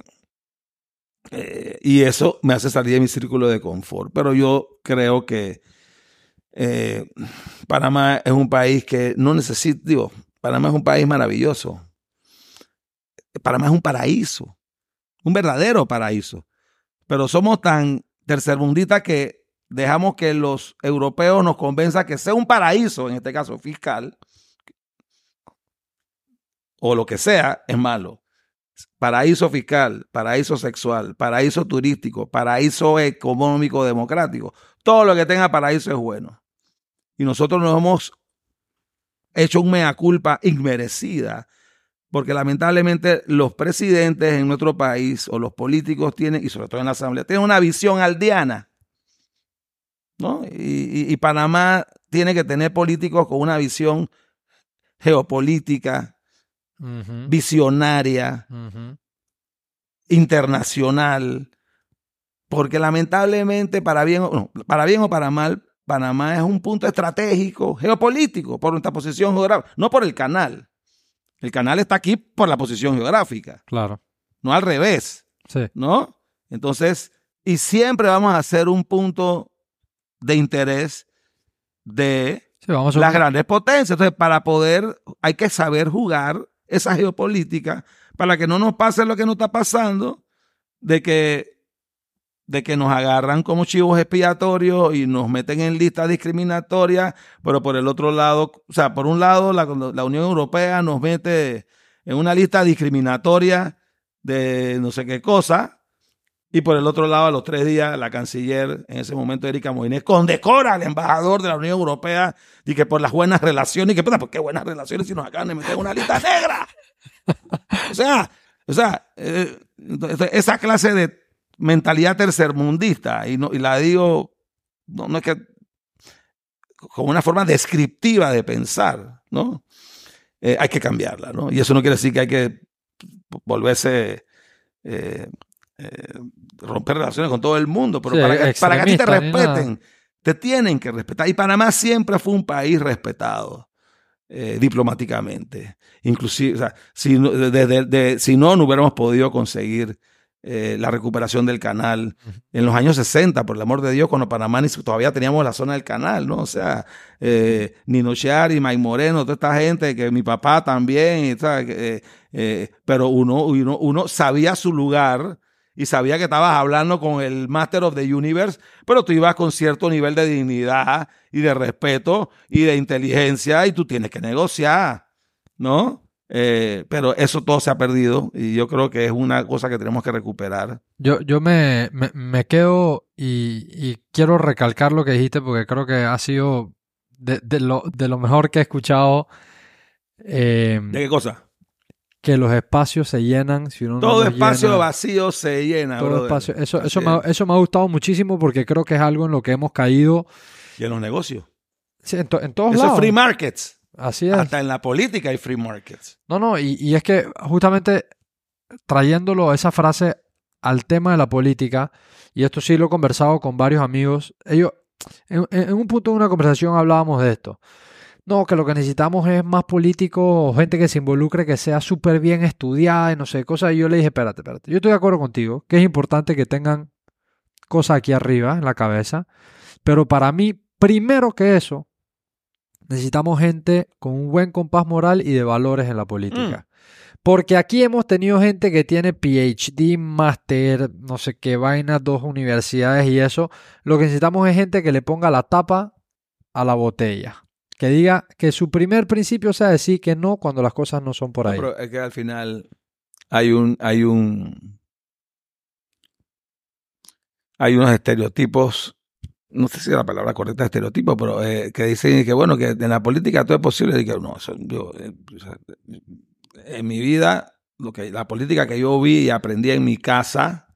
Speaker 1: eh, y eso me hace salir de mi círculo de confort. Pero yo creo que eh, Panamá es un país que no necesita, digo, Panamá es un país maravilloso. Panamá es un paraíso, un verdadero paraíso. Pero somos tan tercermundistas que dejamos que los europeos nos convenzan que sea un paraíso, en este caso fiscal, o lo que sea, es malo. paraíso fiscal, paraíso sexual, paraíso turístico, paraíso económico democrático. Todo lo que tenga paraíso es bueno. Y nosotros nos hemos hecho un mea culpa inmerecida, porque lamentablemente los presidentes en nuestro país o los políticos tienen, y sobre todo en la Asamblea, tienen una visión aldeana. ¿no? Y, Panamá tiene que tener políticos con una visión geopolítica, visionaria, internacional, porque lamentablemente, para bien, para bien o para mal, Panamá es un punto estratégico, geopolítico, por nuestra posición geográfica, no por el canal. El canal está aquí por la posición geográfica.
Speaker 2: Claro.
Speaker 1: No al revés.
Speaker 2: Sí.
Speaker 1: ¿No? Entonces, y siempre vamos a ser un punto de interés de las grandes potencias. Entonces, para poder, hay que saber jugar esa geopolítica para que no nos pase lo que nos está pasando, de que de que nos agarran como chivos expiatorios y nos meten en listas discriminatorias, pero por el otro lado, o sea, por un lado la, la Unión Europea nos mete en una lista discriminatoria de no sé qué cosa, y por el otro lado, a los tres días, la canciller, en ese momento, Erika Moines, condecora al embajador de la Unión Europea y que por las buenas relaciones, y que, ¿por qué buenas relaciones si nos acaban de meter en una lista negra? o sea, o sea, eh, esa clase de mentalidad tercermundista, y, no, y la digo, no, no es que como una forma descriptiva de pensar, ¿no? Eh, hay que cambiarla, ¿no? Y eso no quiere decir que hay que volverse, eh, eh, romper relaciones con todo el mundo, pero para, que, para que a ti te respeten, te tienen que respetar. Y Panamá siempre fue un país respetado. diplomáticamente. Inclusive, o sea, si, de, si no, no hubiéramos podido conseguir eh, la recuperación del canal. En los años 60, por el amor de Dios, cuando Panamá todavía teníamos la zona del canal, ¿no? O sea, eh, Nino y Mike Moreno, toda esta gente, que mi papá también, eh, eh, pero uno, uno, uno sabía su lugar y sabía que estabas hablando con el Master of the Universe, pero tú ibas con cierto nivel de dignidad y de respeto y de inteligencia y tú tienes que negociar, ¿no? Eh, pero eso todo se ha perdido y yo creo que es una cosa que tenemos que recuperar.
Speaker 2: Yo, yo me, me, quedo y, quiero recalcar lo que dijiste porque creo que ha sido de, lo, de lo, mejor que he escuchado.
Speaker 1: Eh, ¿De qué cosa?
Speaker 2: Que los espacios se llenan si uno
Speaker 1: Todo espacio vacío se llena.
Speaker 2: Todo espacio, eso, eso, me, eso me ha gustado muchísimo porque creo que es algo en lo que hemos caído.
Speaker 1: Y en los negocios.
Speaker 2: Sí, en, en todos lados.
Speaker 1: free markets.
Speaker 2: Así es.
Speaker 1: Hasta en la política hay free markets.
Speaker 2: No, no, y, es que justamente trayéndolo esa frase al tema de la política, y esto sí lo he conversado con varios amigos, ellos, en, un punto de una conversación hablábamos de esto. No, que lo que necesitamos es más políticos o gente que se involucre, que sea súper bien estudiada y no sé, cosas. Y yo le dije, espérate, espérate. Yo estoy de acuerdo contigo, que es importante que tengan cosas aquí arriba, en la cabeza. Pero para mí, primero que eso, Necesitamos gente con un buen compás moral y de valores en la política. Mm. Porque aquí hemos tenido gente que tiene PhD, máster, no sé qué vaina, dos universidades y eso. Lo que necesitamos es gente que le ponga la tapa a la botella. Que diga que su primer principio sea decir que no cuando las cosas no son por ahí.
Speaker 1: pero es que al final hay un, hay un, hay unos estereotipos no sé si la palabra correcta es estereotipo, pero eh, que dicen que bueno, que en la política todo es posible. Y que no, yo, eh, en mi vida, lo que, la política que yo vi y aprendí en mi casa,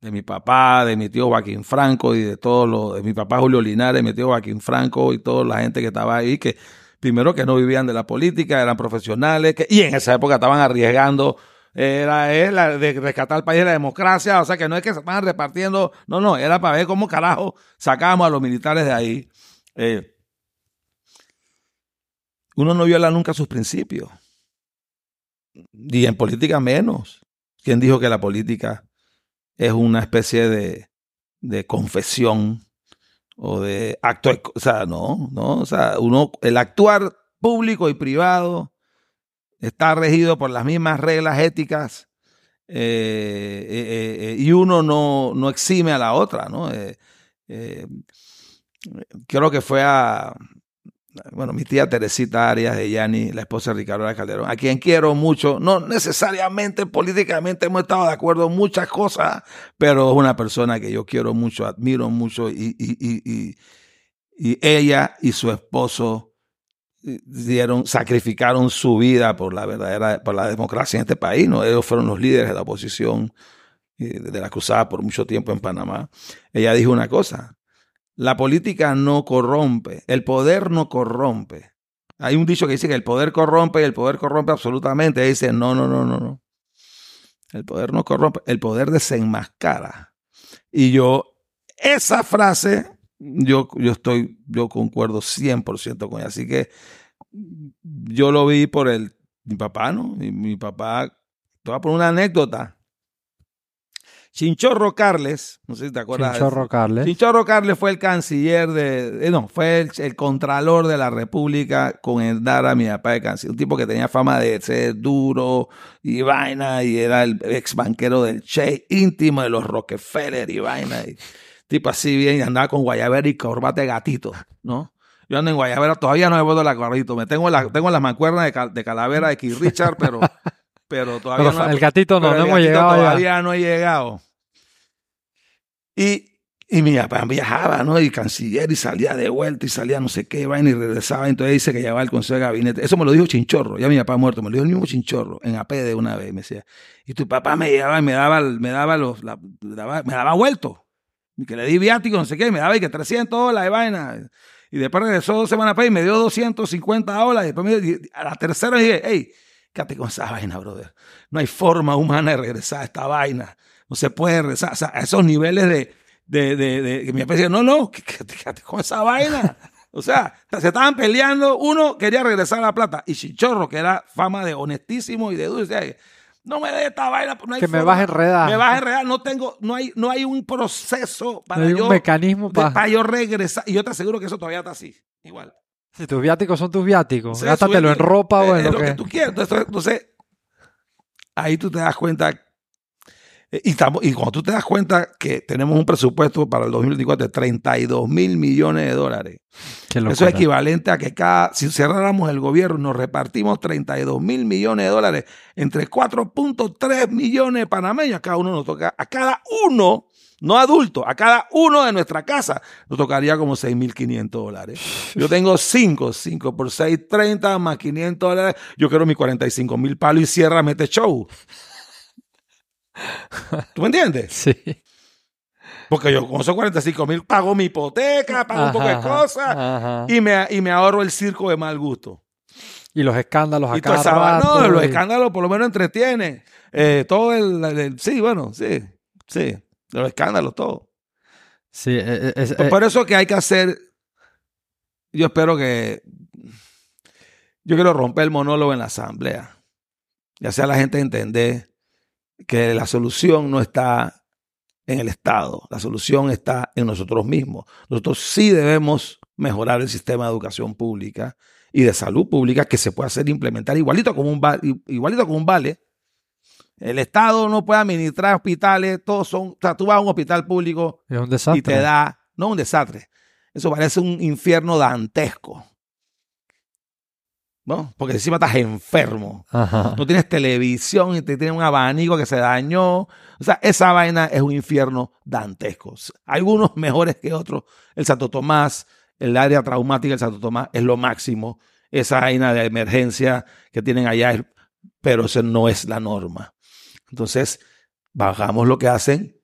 Speaker 1: de mi papá, de mi tío Joaquín Franco y de todos los, de mi papá Julio Linares, mi tío Joaquín Franco y toda la gente que estaba ahí, que primero que no vivían de la política, eran profesionales, y en esa época estaban arriesgando era es la de rescatar el país de la democracia, o sea que no es que se estaban repartiendo, no, no, era para ver cómo carajo sacábamos a los militares de ahí. Eh, uno no viola nunca sus principios, y en política menos. ¿Quién dijo que la política es una especie de, de confesión o de acto? O sea, no, no, o sea, uno, el actuar público y privado está regido por las mismas reglas éticas eh, eh, eh, y uno no, no, exime a la otra, ¿no? creo que fue a, bueno, mi tía Teresita Arias de Yani, la esposa de Ricardo Calderón, a quien quiero mucho, no necesariamente políticamente hemos estado de acuerdo en muchas cosas, pero es una persona que yo quiero mucho, admiro mucho y, y, y, y ella y su esposo dieron, sacrificaron su vida por la verdadera, por la democracia en este país, ¿no? Ellos fueron los líderes de la oposición eh, de la cruzada por mucho tiempo en Panamá. Ella dijo una cosa, la política no corrompe, el poder no corrompe. Hay un dicho que dice que el poder corrompe y el poder corrompe absolutamente. dice, no, no, no, no, no. El poder no corrompe, el poder desenmascara. Y yo, esa frase, yo, yo estoy, yo concuerdo 100% con ella. Así que yo lo vi por el, mi papá, ¿no? Y mi papá, te voy a poner una anécdota. Chinchorro Carles, no sé si te acuerdas.
Speaker 2: Chinchorro Carles.
Speaker 1: Chinchorro Carles fue el canciller de, eh, no, fue el, contralor de la República con el dar a mi papá de canciller. Un tipo que tenía fama de ser duro y vaina y era el ex banquero del Che, íntimo de los Rockefeller y vaina. Y, tipo así bien, y andaba con guayabera y corbata de gatito, ¿no? Yo ando en guayabera, todavía no he vuelto la carrito. Me tengo la, tengo las mancuernas de, calavera de Keith Richard, pero pero todavía no.
Speaker 2: El gatito no, no hemos llegado.
Speaker 1: Todavía no he llegado. Y, y mi papá viajaba, ¿no? Y canciller, y salía de vuelta, y salía no sé qué, vaina, y regresaba. Entonces dice que llevaba el consejo de gabinete. Eso me lo dijo Chinchorro, ya mi papá muerto, me lo dijo el mismo Chinchorro, en AP de una vez. Me decía, y tu papá me llevaba y me daba, me daba los, me me daba vuelto. Que le di viático, no sé qué, me daba y que 300 dólares de vaina. Y después regresó dos semanas para y me dio 250 dólares. Y después me, a la tercera dije, hey, quédate con esa vaina, brother. No hay forma humana de regresar a esta vaina. No se puede regresar. O sea, a esos niveles de, de, de, de que mi papá decía, no, no, quédate, quédate con esa vaina. O sea, se estaban peleando. Uno quería regresar a la plata. Y Chichorro, que era fama de honestísimo y de dulce, no me dé esta vaina. No hay
Speaker 2: que me vas a enredar.
Speaker 1: Me vas a enredar. No tengo, no hay, no hay un proceso para
Speaker 2: no hay
Speaker 1: yo.
Speaker 2: un mecanismo para...
Speaker 1: para yo regresar. Y yo te aseguro que eso todavía está así. Igual.
Speaker 2: Si tus viáticos son tus viáticos, gástatelo en ropa o en lo, que...
Speaker 1: tú quieras. Entonces, entonces, ahí tú te das cuenta. Eh, y, estamos, y cuando tú te das cuenta que tenemos un presupuesto para el 2024 de 32 mil millones de dólares, eso es equivalente a que cada, si cerráramos el gobierno, nos repartimos 32 mil millones de dólares entre 4.3 millones de panameños. A cada uno nos toca, a cada uno no adulto, a cada uno de nuestra casa nos tocaría como 6.500 dólares. Yo tengo 5, 5 por 6, 30 más 500 dólares. Yo quiero mis 45 mil palos y cierra, mete show. ¿Tú me entiendes?
Speaker 2: Sí.
Speaker 1: Porque yo con esos 45 mil pago mi hipoteca, pago un poco de cosas y me, y me ahorro el circo de mal gusto.
Speaker 2: Y los escándalos
Speaker 1: acá. no, los escándalos por lo menos entretienen. Eh, todo el, Sí, bueno, sí, sí. Los escándalos, todo.
Speaker 2: Sí, e, e, es,
Speaker 1: por, eso que hay que hacer. Yo espero que. Yo quiero romper el monólogo en la asamblea. Ya sea la gente entender que la solución no está en el Estado, la solución está en nosotros mismos. Nosotros sí debemos mejorar el sistema de educación pública y de salud pública que se puede hacer implementar igualito como un, igualito como un vale el Estado no puede administrar hospitales, todos son, o sea, tú vas a un hospital público y te da, no un desastre, eso parece un infierno dantesco. ¿No? Porque encima estás enfermo. No tienes televisión y te tienes un abanico que se dañó. O sea, esa vaina es un infierno dantesco. Algunos mejores que otros. El Santo Tomás, el área traumática del Santo Tomás es lo máximo. Esa vaina de emergencia que tienen allá, pero eso no es la norma. Entonces, bajamos lo que hacen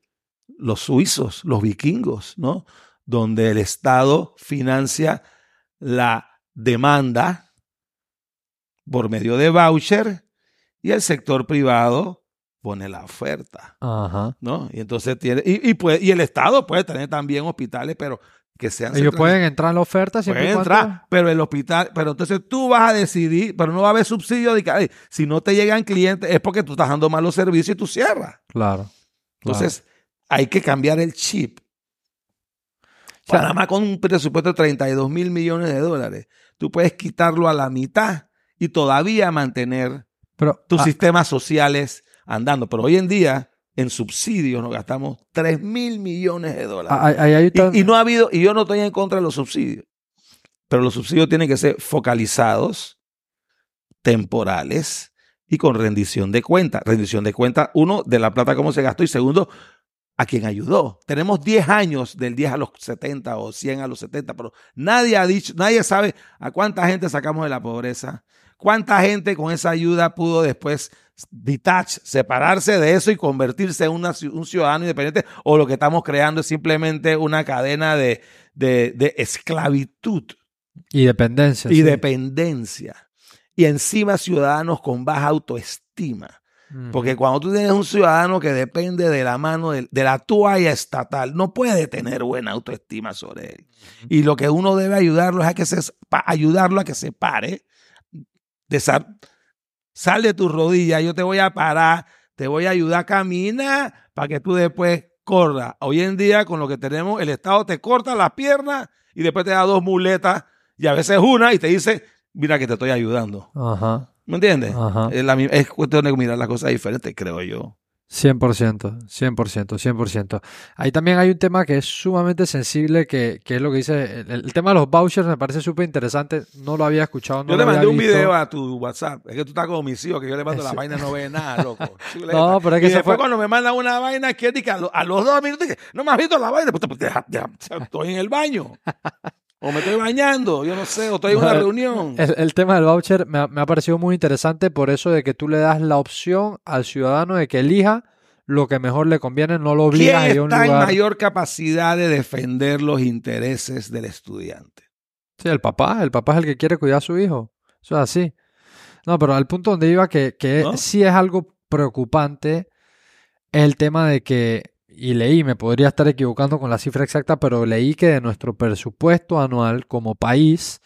Speaker 1: los suizos, los vikingos, ¿no? Donde el Estado financia la demanda por medio de voucher y el sector privado pone la oferta, ¿no? Y entonces tiene y, y, y el Estado puede tener también hospitales, pero que sean
Speaker 2: Ellos pueden entrar en la oferta
Speaker 1: siempre pueden entrar, pero el hospital, pero entonces tú vas a decidir, pero no va a haber subsidio de que si no te llegan clientes es porque tú estás dando malos servicios y tú cierras.
Speaker 2: Claro.
Speaker 1: Entonces, hay que cambiar el chip. nada más con un presupuesto de 32 mil millones de dólares, tú puedes quitarlo a la mitad y todavía mantener tus ah, sistemas sociales andando. Pero hoy en día, en subsidios nos gastamos 3 mil millones de dólares.
Speaker 2: Ah,
Speaker 1: y, no ha habido, y yo no estoy en contra de los subsidios. pero los subsidios tienen que ser focalizados, temporales y con rendición de cuenta. Rendición de cuenta, uno, de la plata cómo se gastó y segundo, a quien ayudó. Tenemos 10 años del 10 a los 70 o 100 a los 70, pero nadie ha dicho, nadie sabe a cuánta gente sacamos de la pobreza, cuánta gente con esa ayuda pudo después detach, separarse de eso y convertirse en un ciudadano independiente o lo que estamos creando es simplemente una cadena de, de, esclavitud.
Speaker 2: Y dependencia.
Speaker 1: Y dependencia. Y encima ciudadanos con baja autoestima porque cuando tú tienes un ciudadano que depende de la mano de, la toalla estatal, no puede tener buena autoestima sobre él. Y lo que uno debe ayudarlo es a que se, ayudarlo a que se pare. Sal, de tus rodillas, yo te voy a parar, te voy a ayudar a caminar para que tú después corras. Hoy en día, con lo que tenemos, el Estado te corta las piernas y después te da dos muletas y a veces una y te dice, mira que te estoy ayudando.
Speaker 2: Ajá.
Speaker 1: ¿Me entiendes? Es, la, es, cuestión de mirar las cosas diferentes, creo yo.
Speaker 2: 100%, 100%, 100%. Ahí también hay un tema que es sumamente sensible, que, que es lo que dice, el, tema de los vouchers me parece súper interesante, no lo había escuchado. No
Speaker 1: yo
Speaker 2: le
Speaker 1: mandé
Speaker 2: un
Speaker 1: video a tu WhatsApp, es que tú estás como mis hijos, que yo le mando la vaina no ve nada, loco.
Speaker 2: no, pero es que
Speaker 1: y después cuando me mandan una vaina, que a, los dos minutos, no me has visto la vaina, pues, pues estoy en el baño. O me estoy bañando, yo no sé, o estoy en una reunión.
Speaker 2: El, tema del voucher me ha, parecido muy interesante por eso de que tú le das la opción al ciudadano de que elija lo que mejor le conviene, no lo obligas
Speaker 1: a
Speaker 2: ir a un lugar.
Speaker 1: está en mayor capacidad de defender los intereses del estudiante?
Speaker 2: Sí, el papá, el papá es el que quiere cuidar a su hijo. Eso es así. No, pero al punto donde iba que, que sí es algo preocupante el tema de que y leí, me podría estar equivocando con la cifra exacta, pero leí que de nuestro presupuesto anual como país,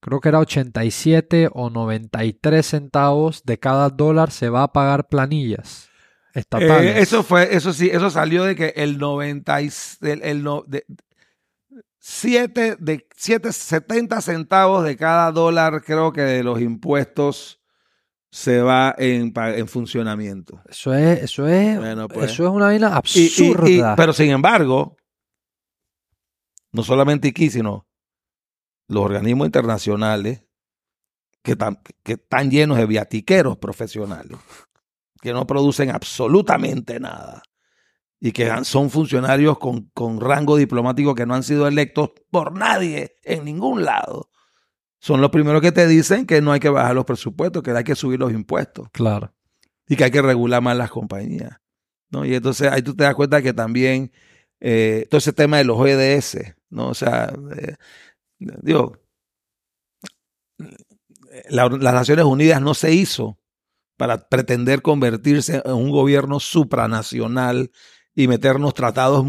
Speaker 2: creo que era 87 o 93 centavos de cada dólar se va a pagar planillas estatales.
Speaker 1: Eh, eso fue, eso sí, eso salió de que el 90 el, el de, 7 de 7, 70 centavos de cada dólar creo que de los impuestos se va en, en funcionamiento.
Speaker 2: Eso es, eso es, pues. eso es una vaina absurda.
Speaker 1: pero sin embargo, no solamente aquí, sino los organismos internacionales que, que están llenos de viatiqueros profesionales, que no producen absolutamente nada y que son funcionarios con, con rango diplomático que no han sido electos por nadie en ningún lado son los primeros que te dicen que no hay que bajar los presupuestos, que hay que subir los impuestos.
Speaker 2: Claro.
Speaker 1: Y que hay que regular más las compañías. ¿no? Y entonces ahí tú te das cuenta que también eh, todo ese tema de los OEDS, ¿no? O sea, eh, digo, las Naciones Unidas no se hizo para pretender convertirse en un gobierno supranacional y meternos tratados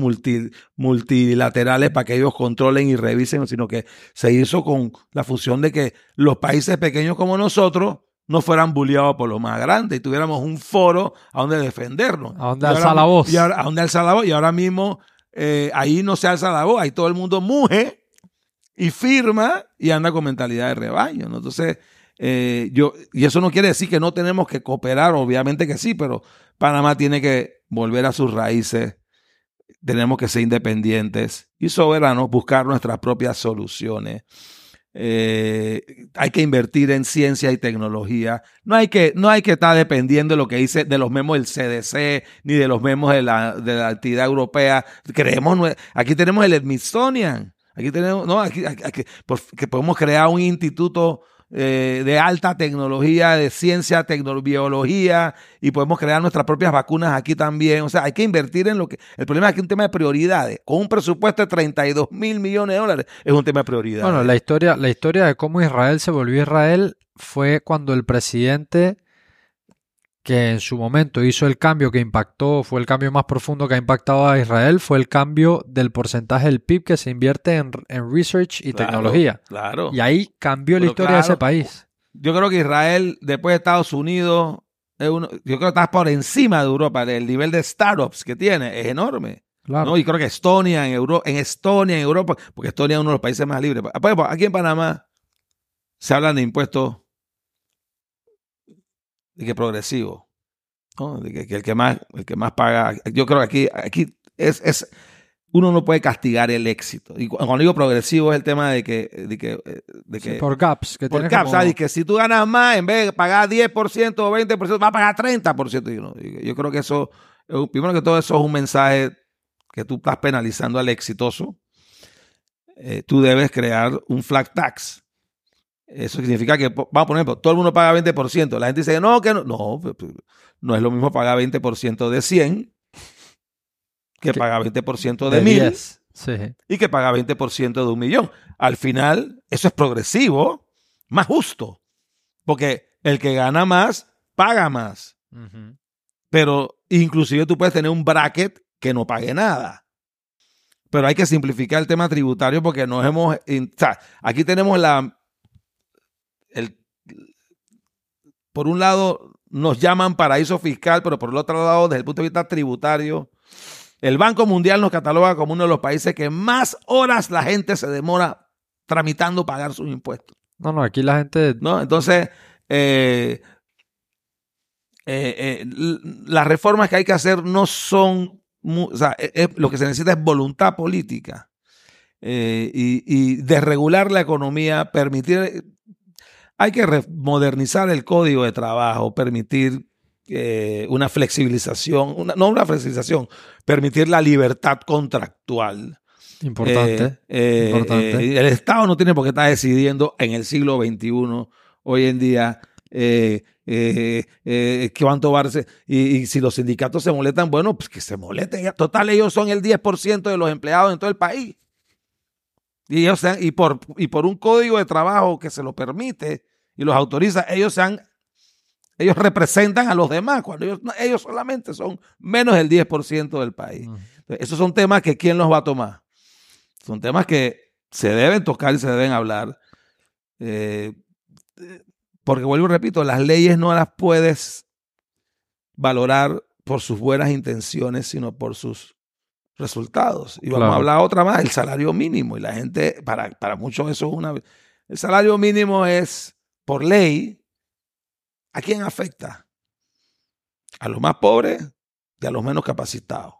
Speaker 1: multilaterales para que ellos controlen y revisen, sino que se hizo con la función de que los países pequeños como nosotros no fueran bulliados por los más grandes y tuviéramos un foro a donde defendernos.
Speaker 2: A donde alza la voz.
Speaker 1: Y ahora, a donde alza la voz. Y ahora mismo eh, ahí no se alza la voz, ahí todo el mundo muge y firma y anda con mentalidad de rebaño. Entonces, eh, yo, y eso no quiere decir que no tenemos que cooperar, obviamente que sí, pero Panamá tiene que volver a sus raíces, tenemos que ser independientes y soberanos, buscar nuestras propias soluciones. Eh, hay que invertir en ciencia y tecnología. No hay que, no hay que estar dependiendo de lo que dice de los memos del CDC ni de los memos de la, de la actividad europea. Creemos, aquí tenemos el Smithsonian. Aquí tenemos, no, aquí, que podemos crear un instituto eh, de alta tecnología, de ciencia, tecnobiología, y podemos crear nuestras propias vacunas aquí también. O sea, hay que invertir en lo que... El problema es que es un tema de prioridades. Con un presupuesto de 32 mil millones de dólares es un tema de prioridades.
Speaker 2: Bueno, la historia, la historia de cómo Israel se volvió Israel fue cuando el presidente que en su momento hizo el cambio que impactó, fue el cambio más profundo que ha impactado a Israel, fue el cambio del porcentaje del PIB que se invierte en, research y tecnología.
Speaker 1: Claro.
Speaker 2: Y ahí cambió la historia de ese país.
Speaker 1: Yo creo que Israel, después de Estados Unidos, yo creo que está por encima de Europa. El nivel de startups que tiene es enorme. Claro. Y creo que Estonia, en, Euro, en Estonia, en Europa, porque Estonia es uno de los países más libres. Aquí en Panamá se hablan de impuestos de que progresivo, ¿no? De que, el que más, el que más paga, yo creo que aquí, aquí es, es uno no puede castigar el éxito. Y cuando digo progresivo es el tema de que... De que, eh, de que
Speaker 2: por caps. Que
Speaker 1: por caps,
Speaker 2: como-
Speaker 1: ¿sabes? Que si tú ganas más, en vez de pagar 10% o 20%, vas a pagar 30%. Y Yo, no- yo creo que eso, primero que todo, eso es un mensaje que tú estás penalizando al exitoso. Eh, tú debes crear un flat tax. Eso significa que, vamos a poner, todo el mundo paga 20%. La gente dice, no, que no. No, pues, pues, no es lo mismo pagar 20% de 100 que
Speaker 2: Que-
Speaker 1: pagar 20% de 1000
Speaker 2: 10. Sí.
Speaker 1: y que paga 20% de un millón. Al final, eso es progresivo, más justo, porque el que gana más, paga más. Pero inclusive tú puedes tener un bracket que no pague nada. Pero hay que simplificar el tema tributario porque nos hemos... o sea, aquí tenemos la... El, por un lado, nos llaman paraíso fiscal, pero por el otro lado, desde el punto de vista tributario, el Banco Mundial nos cataloga como uno de los países que más horas la gente se demora tramitando pagar sus impuestos.
Speaker 2: No, no, aquí la gente.
Speaker 1: ¿no? Entonces, eh, eh, eh, las reformas que hay que hacer no son, o sea, eh, eh, lo que se necesita es voluntad política y, y desregular la economía, permitir, hay que modernizar el código de trabajo, permitir eh, una flexibilización, una- no una flexibilización, permitir la libertad contractual.
Speaker 2: Importante.
Speaker 1: Eh, eh,
Speaker 2: importante.
Speaker 1: el Estado no tiene por qué estar decidiendo en el siglo XXI, hoy en día, eh, eh, eh, cuánto va a ser. Y, y si los sindicatos se molestan, bueno, pues que se molesten. Total, ellos son el 10% de los empleados en todo el país. Y, ellos y, por, y por un código de trabajo que se lo permite y los autoriza, ellos se han- ellos representan a los demás, cuando ellos, ellos solamente son menos del 10% del país. Esos son temas que quién los va a tomar. Son temas que se deben tocar y se deben hablar. Eh, eh, porque vuelvo y repito, las leyes no las puedes valorar por sus buenas intenciones, sino por sus resultados. Y vamos
Speaker 2: Claro.
Speaker 1: a hablar otra más, el salario mínimo. Y la gente, para, para muchos eso es una... El salario mínimo es, por ley, ¿a quién afecta? A los más pobres y a los menos capacitados.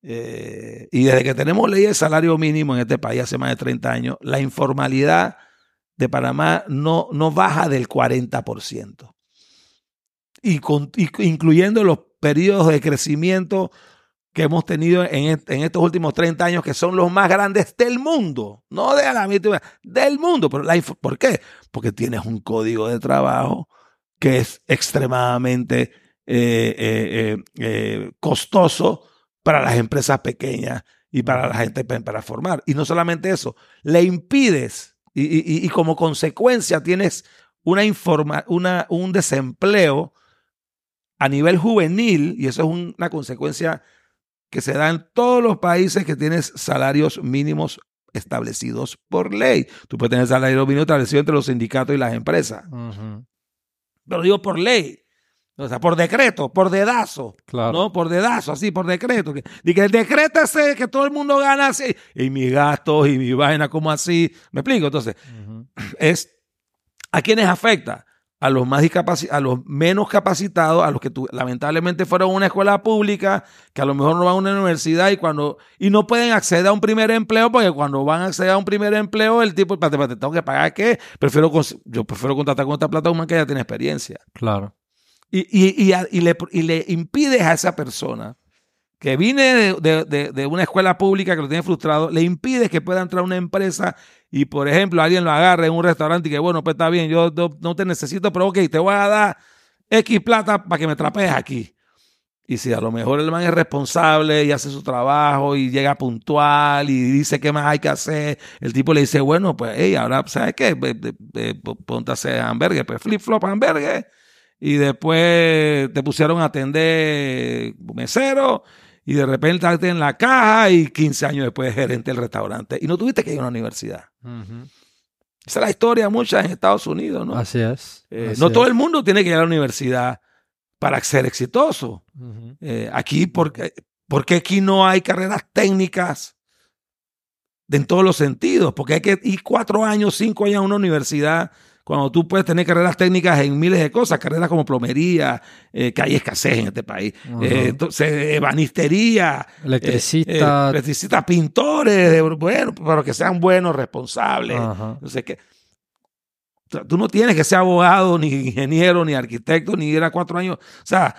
Speaker 1: Eh, y desde que tenemos ley de salario mínimo en este país hace más de 30 años, la informalidad de Panamá no, no baja del 40%. Y, con- incluyendo los periodos de crecimiento que hemos tenido en, est- en estos últimos 30 años, que son los más grandes del mundo, no de la del mundo. Pero ¿Por qué? Porque tienes un código de trabajo que es extremadamente eh, eh, eh, costoso para las empresas pequeñas y para la gente pa- para formar. Y no solamente eso, le impides y, como consecuencia tienes una informa, una, un desempleo a nivel juvenil y eso es un- una consecuencia que se da en todos los países que tienes salarios mínimos establecidos por ley. Tú puedes tener salario mínimo establecido entre los sindicatos y las empresas, pero digo por ley. O sea, por decreto, por dedazo.
Speaker 2: Claro.
Speaker 1: ¿no? Por dedazo, así, por decreto. Y que el decreto ese que todo el mundo gana así. Y mis gastos y mi vaina, como así. ¿Me explico? Entonces, es a quienes afecta. A los más a los menos capacitados, a los que tu- lamentablemente fueron a una escuela pública, que a lo mejor no van a una universidad y cuando y no pueden acceder a un primer empleo, porque cuando van a acceder a un primer empleo, el tipo, espérate, espérate, tengo que pagar qué, prefiero yo prefiero contratar con esta plata humana que ya tiene experiencia
Speaker 2: Claro.
Speaker 1: y, y- y a- y le, y le impides a esa persona que viene de, de- de- de una escuela pública que lo tiene frustrado, le impides que pueda entrar a una empresa y, por ejemplo, alguien lo agarre en un restaurante y que, bueno, pues está bien, yo no, te necesito, pero ok, te voy a dar X plata para que me trapees aquí. Y si a lo mejor el man es responsable y hace su trabajo y llega puntual y dice qué más hay que hacer, el tipo le dice, bueno, pues, hey, ahora, ¿sabes qué? Ponte a hacer hamburgues, pues flip-flop hamburgues y después te pusieron a atender mesero y de repente estás en la caja y 15 años después gerente del restaurante y no tuviste que ir a una universidad. Esa es la historia mucha en Estados Unidos, ¿no?
Speaker 2: Así es.
Speaker 1: Eh,
Speaker 2: así
Speaker 1: no todo el mundo tiene que ir a la universidad para ser exitoso. Eh, aquí, porque, porque aquí no hay carreras técnicas en todos los sentidos? Porque hay que ir cuatro años, cinco años a una universidad cuando tú puedes tener carreras técnicas en miles de cosas, carreras como plomería, eh, que hay escasez en este país, eh, entonces, ebanistería,
Speaker 2: electricista,
Speaker 1: electricistas, pintores, bueno, pero que sean buenos, responsables. No sé qué. Tú no tienes que ser abogado, ni ingeniero, ni arquitecto, ni ir a cuatro años. O sea,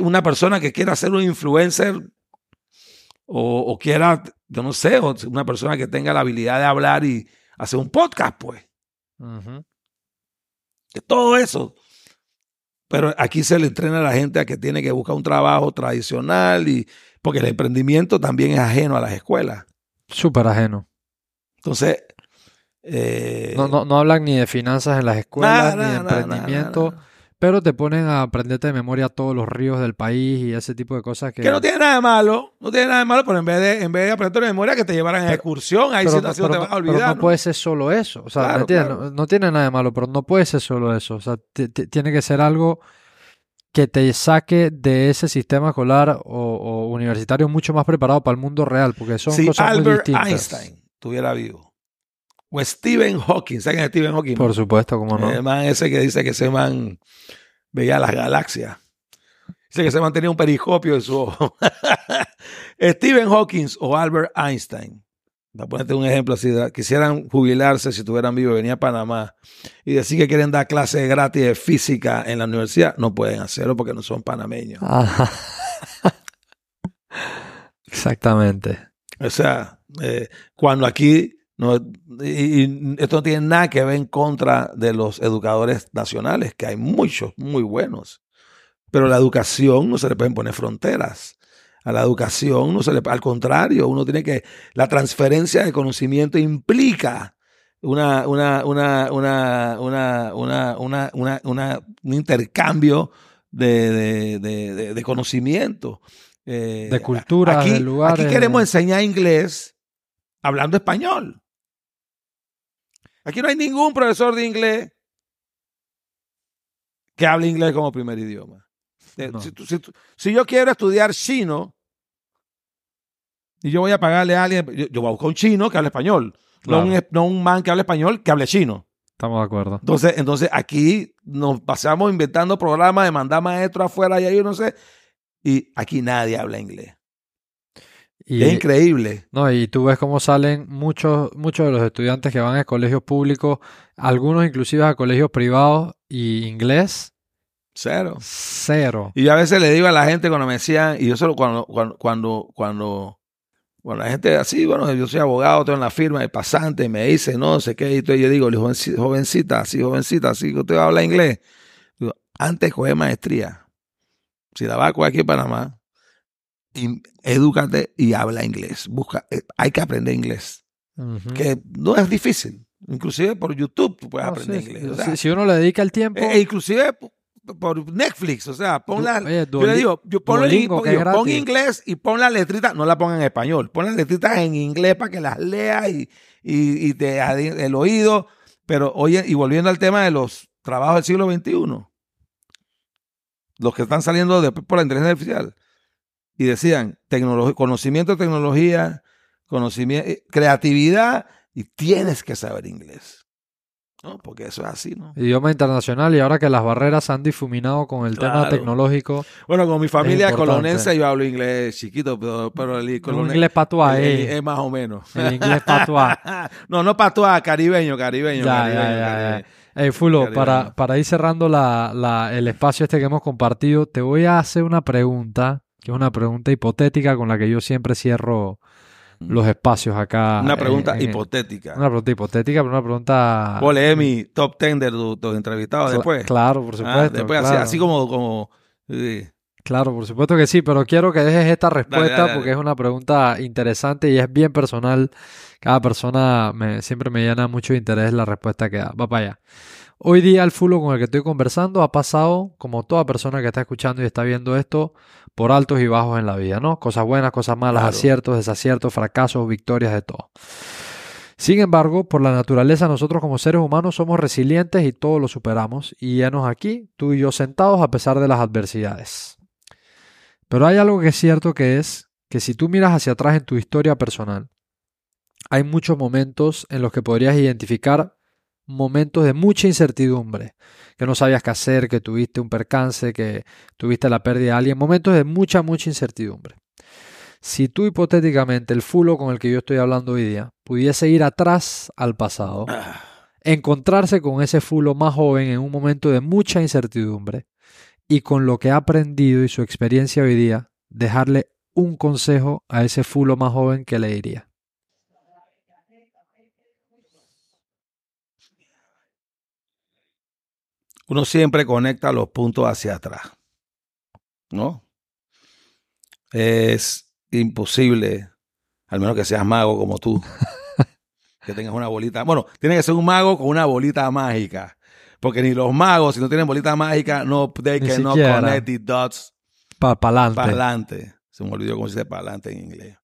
Speaker 1: una persona que quiera ser un influencer o, o, quiera, yo no sé, una persona que tenga la habilidad de hablar y hacer un podcast, pues. De todo eso. Pero aquí se le entrena a la gente a que tiene que buscar un trabajo tradicional y porque el emprendimiento también es ajeno a las escuelas.
Speaker 2: Súper ajeno.
Speaker 1: Entonces, eh,
Speaker 2: no, no, no, hablan ni de finanzas en las escuelas, ni de emprendimiento pero te ponen a aprenderte de memoria todos los ríos del país y ese tipo de cosas que...
Speaker 1: Que no tiene nada de malo, no tiene nada de malo, pero en vez de, en vez de aprenderte de memoria que te llevaran a excursión, ahí sí, te vas a olvidar.
Speaker 2: Pero no, puede ser solo eso, o sea, no, tiene nada de malo, pero no puede ser solo eso, o sea, tiene que ser algo que te saque de ese sistema escolar o, universitario mucho más preparado para el mundo real, porque son cosas
Speaker 1: Albert
Speaker 2: muy
Speaker 1: Einstein estuviera vivo, o Stephen Hawking, ¿saben Stephen Hawking?
Speaker 2: Por supuesto, como no.
Speaker 1: El man ese que dice que ese man veía las galaxias. Dice que se mantenía un periscopio en su ojo. Stephen Hawking o Albert Einstein. Para ponerte un ejemplo así, quisieran jubilarse si estuvieran vivos, venía a Panamá y decir que quieren dar clases gratis de física en la universidad, no pueden hacerlo porque no son panameños.
Speaker 2: Exactamente.
Speaker 1: O sea, eh, cuando aquí no, y, esto no tiene nada que ver en contra de los educadores nacionales, que hay muchos muy buenos. Pero la educación no se le pueden poner fronteras. A la educación no se le al contrario, uno tiene que la transferencia de conocimiento implica una, una, una, una, una, una un intercambio de, de, de, conocimiento.
Speaker 2: Eh, de cultura,
Speaker 1: aquí,
Speaker 2: de lugares.
Speaker 1: Aquí queremos enseñar inglés hablando español. Aquí no hay ningún profesor de inglés que hable inglés como primer idioma. Eh, si, yo quiero estudiar chino y yo voy a pagarle a alguien, yo, voy a buscar un chino que hable español, no, un, no un man que hable español que hable chino.
Speaker 2: Estamos de acuerdo.
Speaker 1: Entonces, entonces aquí nos pasamos inventando programas de mandar maestros afuera y ahí yo no sé. Y aquí nadie habla inglés es increíble.
Speaker 2: No, y tú ves cómo salen muchos, muchos de los estudiantes que van a colegios públicos, algunos inclusive a colegios privados y inglés.
Speaker 1: Cero.
Speaker 2: Cero.
Speaker 1: Y yo a veces le digo a la gente cuando me decían, y yo solo cuando, cuando, cuando, cuando, la gente así, bueno, yo soy abogado, tengo en la firma de pasante, y me dice, no sé qué, y yo digo, jovencita, así, jovencita, así que usted habla inglés. Digo, antes coge maestría. Si la va a coger aquí en Panamá, edúcate y habla inglés. Busca, eh, hay que aprender inglés. Que no es difícil. Inclusive por YouTube tú puedes aprender inglés.
Speaker 2: si, uno le dedica el tiempo.
Speaker 1: E inclusive por Netflix, o sea, pon la, yo le digo, yo pon, inglés y pon la letrita, no la ponga en español, pon las letritas en inglés para que las leas y, y, te el oído. Pero oye, y volviendo al tema de los trabajos del siglo XXI, los que están saliendo después por la inteligencia artificial, y decían conocimiento de tecnología, conocimiento, eh, creatividad y tienes que saber inglés. ¿no? Porque eso es así, ¿no?
Speaker 2: Idioma internacional y ahora que las barreras han difuminado con el tema tecnológico.
Speaker 1: Bueno, con mi familia colonense yo hablo inglés chiquito, pero, el,
Speaker 2: inglés patuá,
Speaker 1: eh. es más o menos.
Speaker 2: El inglés patuá.
Speaker 1: no, no patuá, caribeño, caribeño. Ya, ya,
Speaker 2: ya, Fulo, para, para ir cerrando la, la, el espacio este que hemos compartido, te voy a hacer una pregunta que es una pregunta hipotética con la que yo siempre cierro los espacios acá.
Speaker 1: Una pregunta hipotética.
Speaker 2: Una pregunta hipotética, pero una pregunta.
Speaker 1: Ole, mi top ten de tus entrevistados después.
Speaker 2: Claro, por ah, supuesto.
Speaker 1: después, Así, como. como
Speaker 2: Claro, por supuesto que sí, pero quiero que dejes esta respuesta porque es una pregunta interesante y es bien personal. Cada persona me, siempre me llena mucho interés la respuesta que da. Va para allá. Hoy día el fulo con el que estoy conversando ha pasado, como toda persona que está escuchando y está viendo esto, por altos y bajos en la vida, ¿no? Cosas buenas, cosas malas, aciertos, desaciertos, fracasos, victorias, de todo. Sin embargo, por la naturaleza nosotros como seres humanos somos resilientes y todo lo superamos y nos aquí, tú y yo sentados a pesar de las adversidades. Pero hay algo que es cierto que es que si tú miras hacia atrás en tu historia personal, hay muchos momentos en los que podrías identificar momentos de mucha incertidumbre, que no sabías qué hacer, que tuviste un percance, que tuviste la pérdida de alguien, momentos de mucha, mucha incertidumbre. Si tú hipotéticamente, el fulo con el que yo estoy hablando hoy día, pudiese ir atrás al pasado,
Speaker 1: Ah,
Speaker 2: encontrarse con ese fulo más joven en un momento de mucha incertidumbre y con lo que ha aprendido y su experiencia hoy día, dejarle un consejo a ese fulo más joven que le diría.
Speaker 1: Uno siempre conecta los puntos hacia atrás, ¿no? Es imposible, al menos que seas mago como tú, que tengas una bolita. Bueno, tiene que ser un mago con una bolita mágica. Porque ni los magos, si no tienen bolita mágica, no, they
Speaker 2: Ni
Speaker 1: cannot
Speaker 2: siquiera.
Speaker 1: connect the dots
Speaker 2: Para adelante.
Speaker 1: para adelante. Se me olvidó cómo se dice para adelante en inglés.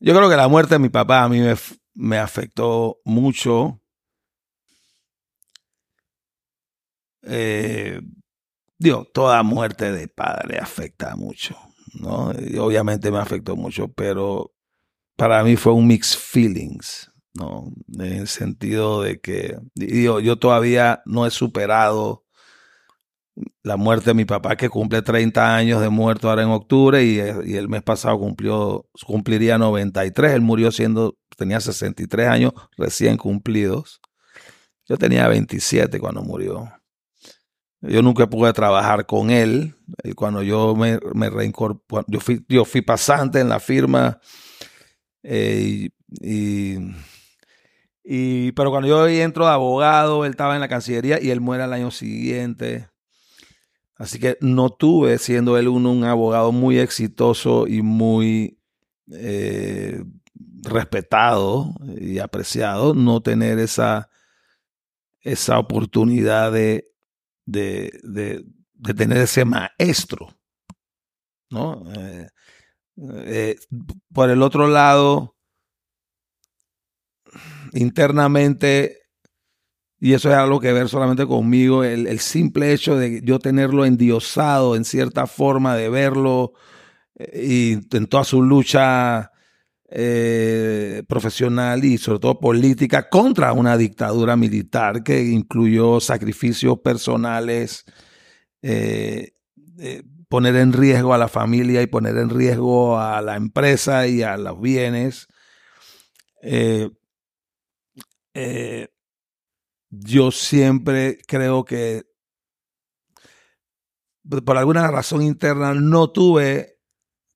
Speaker 1: Yo creo que la muerte de mi papá a mí me, me afectó mucho. Eh, digo, toda muerte de padre afecta mucho, ¿no? Obviamente me afectó mucho, pero para mí fue un mixed feelings, ¿no? En el sentido de que, digo, yo todavía no he superado la muerte de mi papá, que cumple 30 años de muerto ahora en octubre, y, y el mes pasado cumplió, cumpliría 93. Él murió siendo, tenía 63 años recién cumplidos. Yo tenía 27 cuando murió. Yo nunca pude trabajar con él. Y Cuando yo me, me reincorporé, yo fui, yo pasante en la firma. eh, y- y- pero cuando yo entro de abogado, él estaba en la Cancillería y él muere al año siguiente. Así que no tuve, siendo él un, un abogado muy exitoso y muy eh, respetado y apreciado, no tener esa, esa oportunidad de, de, de- tener ese maestro. ¿no? Eh, eh, por el otro lado, internamente, y eso es algo que ver solamente conmigo, el, el simple hecho de yo tenerlo endiosado en cierta forma, de verlo eh, y en toda su lucha eh, profesional y sobre todo política contra una dictadura militar que incluyó sacrificios personales, eh, eh, poner en riesgo a la familia y poner en riesgo a la empresa y a los bienes. Yo siempre creo que por alguna razón interna no tuve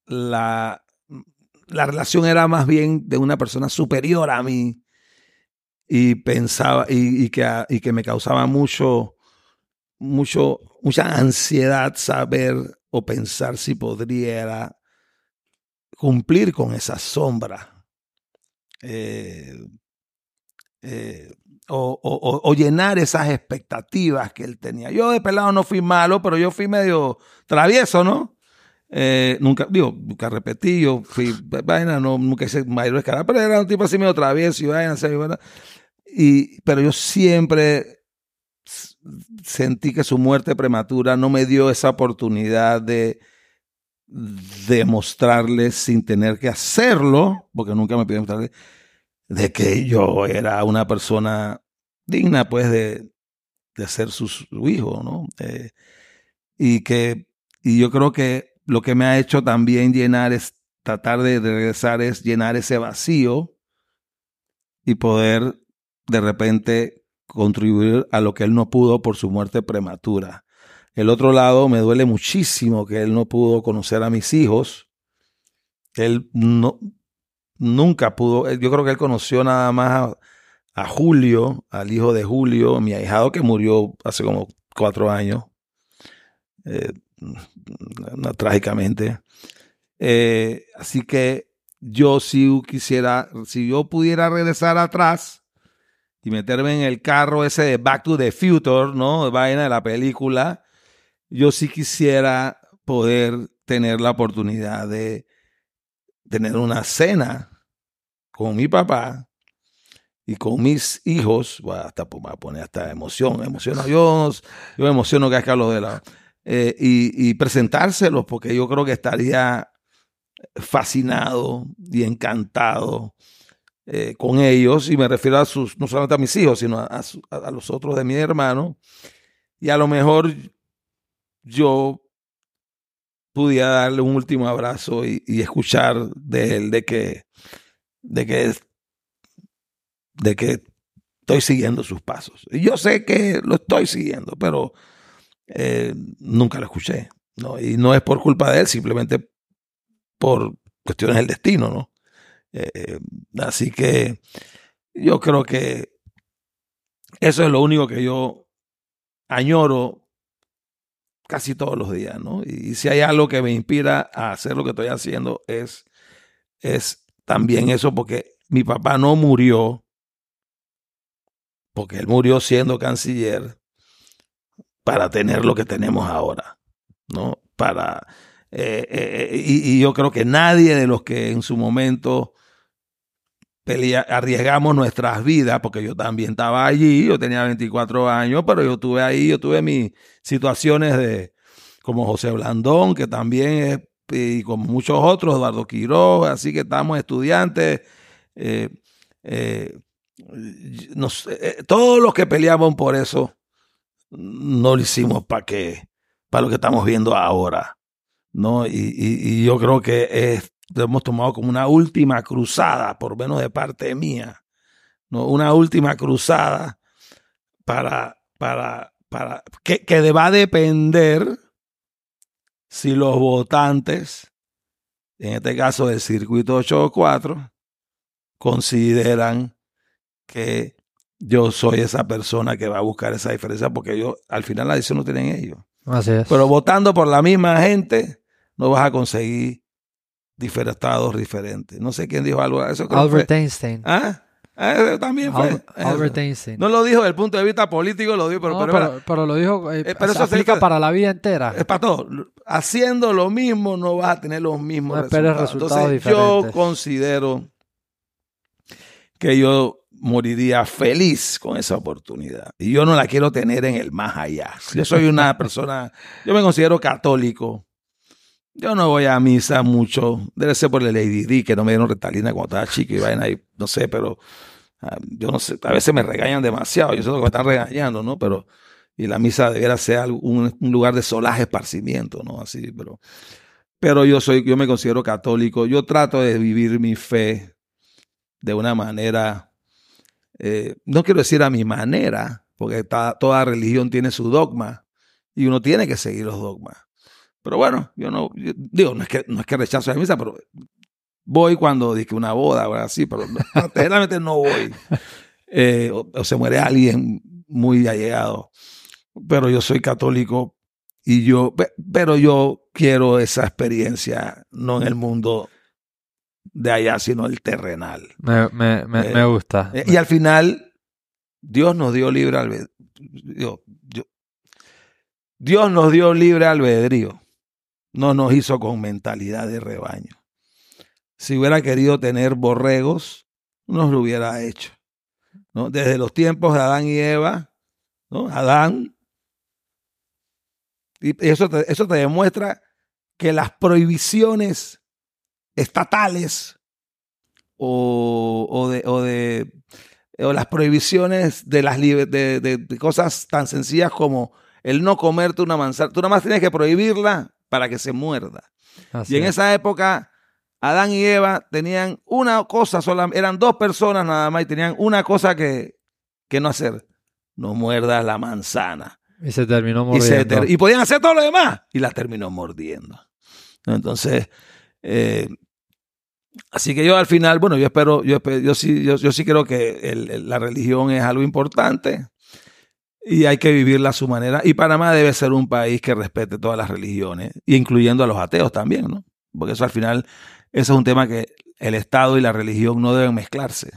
Speaker 1: la, la relación era más bien de una persona superior a mí y pensaba y, que, y que me causaba mucho, mucho, mucha ansiedad saber o pensar si podría cumplir con esa sombra. Eh, eh, o, o, o, llenar esas expectativas que él tenía. Yo de pelado no fui malo, pero yo fui medio travieso, ¿no? Eh, nunca, digo, nunca repetí, yo fui, vaina, no, nunca hice mayor escala, pero era un tipo así medio travieso y vaina, así. Y, pero yo siempre sentí que su muerte prematura no me dio esa oportunidad de demostrarle sin tener que hacerlo, porque nunca me pidió mostrarle, de que yo era una persona digna, pues, de, de ser su, su hijo, ¿no? Eh, y que, y yo creo que lo que me ha hecho también llenar es, tratar de regresar es llenar ese vacío y poder de repente contribuir a lo que él no pudo por su muerte prematura. El otro lado, me duele muchísimo que él no pudo conocer a mis hijos. Él no, nunca pudo, yo creo que él conoció nada más a, Julio, al hijo de Julio, mi ahijado que murió hace como cuatro años, eh, no, trágicamente. Eh, así que yo si quisiera, si yo pudiera regresar atrás y meterme en el carro ese de Back to the Future, ¿no? Vaina de la película, yo sí quisiera poder tener la oportunidad de tener una cena con mi papá y con mis hijos, hasta voy a poner hasta emoción, emociono yo, yo me emociono que hablo de la... Eh, y, presentárselos, porque yo creo que estaría fascinado y encantado eh, con ellos, y me refiero a sus, no solamente a mis hijos, sino a, a, los otros de mi hermano, y a lo mejor yo pudiera darle un último abrazo y, y escuchar de él de que, de que, de que estoy siguiendo sus pasos. Y yo sé que lo estoy siguiendo, pero eh, nunca lo escuché. ¿no? Y no es por culpa de él, simplemente por cuestiones del destino, ¿no? Eh, así que yo creo que eso es lo único que yo añoro casi todos los días, ¿no? Y, si hay algo que me inspira a hacer lo que estoy haciendo es, es también eso, porque mi papá no murió, porque él murió siendo canciller para tener lo que tenemos ahora, ¿no? Para, eh, eh, y, y, yo creo que nadie de los que en su momento arriesgamos nuestras vidas, porque yo también estaba allí, yo tenía 24 años, pero yo tuve ahí, yo tuve mis situaciones de, como José Blandón, que también es, y como muchos otros, Eduardo Quiroz, así que estamos estudiantes, eh, eh, eh, todos los que peleamos por eso, no lo hicimos para que, para lo que estamos viendo ahora. ¿no? Y, y, yo creo que es hemos tomado como una última cruzada, por menos de parte mía, ¿no? una última cruzada para, para, para que, que va a depender si los votantes, en este caso del circuito 804, consideran que yo soy esa persona que va a buscar esa diferencia, porque yo, al final la decisión no tienen ellos.
Speaker 2: Así es.
Speaker 1: Pero votando por la misma gente, no vas a conseguir estados diferentes. No sé quién dijo algo eso.
Speaker 2: Albert Einstein.
Speaker 1: ¿Ah? ah también fue.
Speaker 2: Albert Einstein.
Speaker 1: No lo dijo desde el punto de vista político, lo dijo, pero,
Speaker 2: pero, pero, lo dijo, eh, eh, pero eso se aplica para la vida entera.
Speaker 1: Es para todo. Haciendo lo mismo no vas a tener los mismos
Speaker 2: no
Speaker 1: resultados.
Speaker 2: Entonces,
Speaker 1: yo considero que yo moriría feliz con esa oportunidad. Y yo no la quiero tener en el más allá. Yo soy una persona, yo me considero católico. Yo no voy a misa mucho. Debe ser por el ADD, que no me dieron retalina cuando estaba chico y vaina ahí, no sé, pero ah, yo no sé, a veces me regañan demasiado, yo sé lo que me están regañando, ¿no? Pero, y la misa debiera ser un, un lugar de solaje esparcimiento, ¿no? Así, pero, pero yo soy, yo me considero católico, yo trato de vivir mi fe de una manera, eh, no quiero decir a mi manera, porque toda religión tiene su dogma y uno tiene que seguir los dogmas. Pero bueno, yo no, digo, no es que, no es que rechazo la misa, pero voy cuando dije una boda o así, pero generalmente no voy. Eh, o, se muere alguien muy allegado. Pero yo soy católico y yo, pero yo quiero esa experiencia, no en el mundo de allá, sino el terrenal.
Speaker 2: Me, me, me, me gusta.
Speaker 1: Eh, y al final, Dios nos dio libre albedrío. Dios nos dio libre albedrío no nos hizo con mentalidad de rebaño. Si hubiera querido tener borregos, nos lo hubiera hecho. ¿no? Desde los tiempos de Adán y Eva, ¿no? Adán. Y eso te, eso te demuestra que las prohibiciones estatales o, o, de, o, de, o las prohibiciones de las de, de, cosas tan sencillas como el no comerte una manzana. Tú nada más tienes que prohibirla para que se muerda. y en esa época, Adán y Eva tenían una cosa sola, eran dos personas nada más y tenían una cosa que, que no hacer. No muerdas la manzana.
Speaker 2: Y se terminó mordiendo.
Speaker 1: Y, podían hacer todo lo demás. Y la terminó mordiendo. Entonces, eh, así que yo al final, bueno, yo espero, yo, yo, sí, yo, sí creo que la religión es algo importante y hay que vivirla a su manera. Y Panamá debe ser un país que respete todas las religiones, incluyendo a los ateos también, ¿no? Porque eso al final, eso es un tema que el Estado y la religión no deben mezclarse.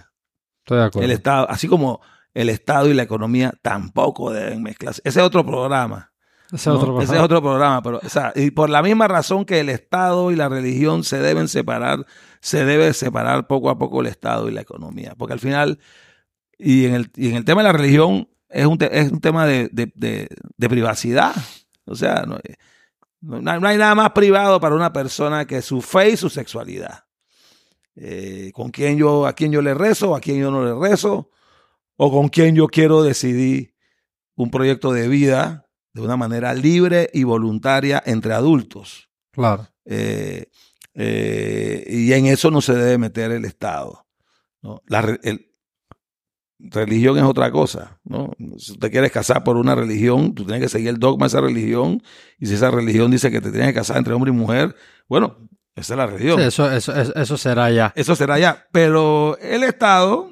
Speaker 2: Estoy de acuerdo.
Speaker 1: El Estado, así como el Estado y la economía tampoco deben mezclarse. Ese es otro programa.
Speaker 2: Ese, es, otro programa.
Speaker 1: Ese es otro programa. Pero, o sea, y por la misma razón que el Estado y la religión se deben separar, se debe separar poco a poco el Estado y la economía. Porque al final, y en el, y en el tema de la religión, es un, es un tema de, de, de, privacidad. O sea, no, no, hay nada más privado para una persona que su fe y su sexualidad. eh, con quién yo, a quién yo le rezo, a quién yo no le rezo, o con quién yo quiero decidir un proyecto de vida de una manera libre y voluntaria entre adultos.
Speaker 2: Claro.
Speaker 1: Eh, eh, y en eso no se debe meter el Estado. ¿no? La re- el- religión es otra cosa. ¿no? Si te quieres casar por una religión, tú tienes que seguir el dogma de esa religión. Y si esa religión dice que te tienes que casar entre hombre y mujer, bueno, esa es la religión.
Speaker 2: Sí, eso, eso, eso, será ya.
Speaker 1: Eso será ya. Pero el Estado,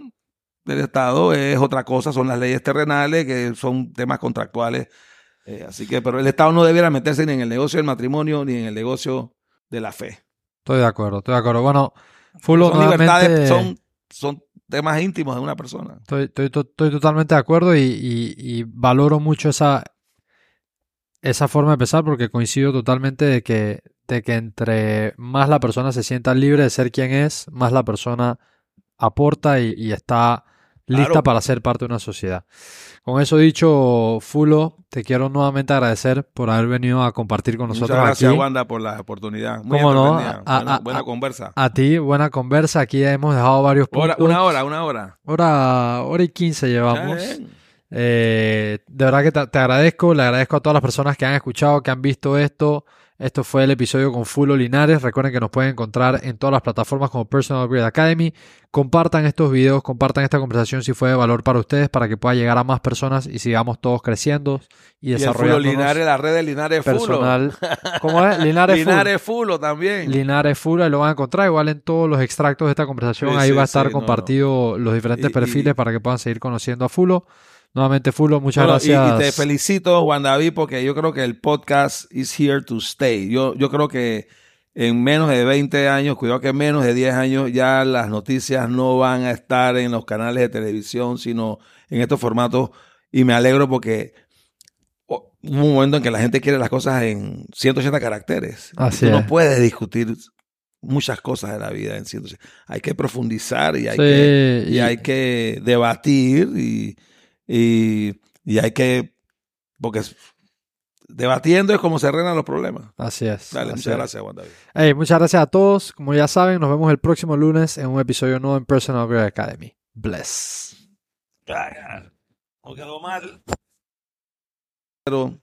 Speaker 1: el Estado es otra cosa, son las leyes terrenales, que son temas contractuales. Eh, así que, pero el Estado no debiera meterse ni en el negocio del matrimonio ni en el negocio de la fe.
Speaker 2: Estoy de acuerdo, estoy de acuerdo. Bueno, Fulo,
Speaker 1: son libertades, son, son temas íntimos de una persona.
Speaker 2: Estoy, estoy to- estoy totalmente de acuerdo y, y- y valoro mucho esa, esa forma de pensar porque coincido totalmente de que, de que entre más la persona se sienta libre de ser quien es, más la persona aporta y, y está lista
Speaker 1: Claro.
Speaker 2: para ser parte de una sociedad. Con eso dicho, Fulo, te quiero nuevamente agradecer por haber venido a compartir con nosotros
Speaker 1: Muchas gracias,
Speaker 2: aquí.
Speaker 1: Wanda, por la oportunidad. Muy
Speaker 2: ¿Cómo no? A-
Speaker 1: buena
Speaker 2: a-
Speaker 1: buena
Speaker 2: a-
Speaker 1: conversa.
Speaker 2: A ti, buena conversa. Aquí hemos dejado varios
Speaker 1: Hora-
Speaker 2: puntos.
Speaker 1: una hora, una hora.
Speaker 2: Hora, hora y quince llevamos.
Speaker 1: Bien.
Speaker 2: Eh, de verdad que te, te agradezco, le agradezco a todas las personas que han escuchado, que han visto esto. Esto fue el episodio con Fulo Linares. Recuerden que nos pueden encontrar en todas las plataformas como Personal Upgrade Academy. Compartan estos videos, compartan esta conversación si fue de valor para ustedes, para que pueda llegar a más personas y sigamos todos creciendo y
Speaker 1: Y Fulo
Speaker 2: desarrollando
Speaker 1: Linares, la red de Linares Fulo.
Speaker 2: personal. ¿Cómo es? Linares, Fulo.
Speaker 1: Linares Fulo también.
Speaker 2: Linares Fulo, ahí lo van a encontrar. Igual en todos los extractos de esta conversación,
Speaker 1: Sí,
Speaker 2: ahí
Speaker 1: sí,
Speaker 2: va a estar
Speaker 1: sí, no,
Speaker 2: compartido los diferentes
Speaker 1: Y-
Speaker 2: perfiles
Speaker 1: y-
Speaker 2: para que puedan seguir conociendo a Fulo. Nuevamente, Fulo, muchas
Speaker 1: Bueno,
Speaker 2: gracias.
Speaker 1: Y, te felicito, Juan David, porque yo creo que el podcast is here to stay. Yo, yo creo que en menos de 20 años, cuidado que en menos de 10 años, ya las noticias no van a estar en los canales de televisión, sino en estos formatos. Y me alegro porque hubo un momento en que la gente quiere las cosas en 180 caracteres.
Speaker 2: Así
Speaker 1: Tú no
Speaker 2: es.
Speaker 1: puedes discutir muchas cosas de la vida en 180. Hay que profundizar y hay
Speaker 2: Sí,
Speaker 1: que y
Speaker 2: y-
Speaker 1: hay que debatir y, y, y hay que, porque debatiendo es como se arreglan los problemas.
Speaker 2: Así es.
Speaker 1: Dale,
Speaker 2: así
Speaker 1: muchas
Speaker 2: es.
Speaker 1: gracias, Juan David.
Speaker 2: Hey, muchas gracias a todos. Como ya saben, nos vemos el próximo lunes en un episodio nuevo en Personal Upgrade Academy. Bless.
Speaker 1: No quedó mal. Pero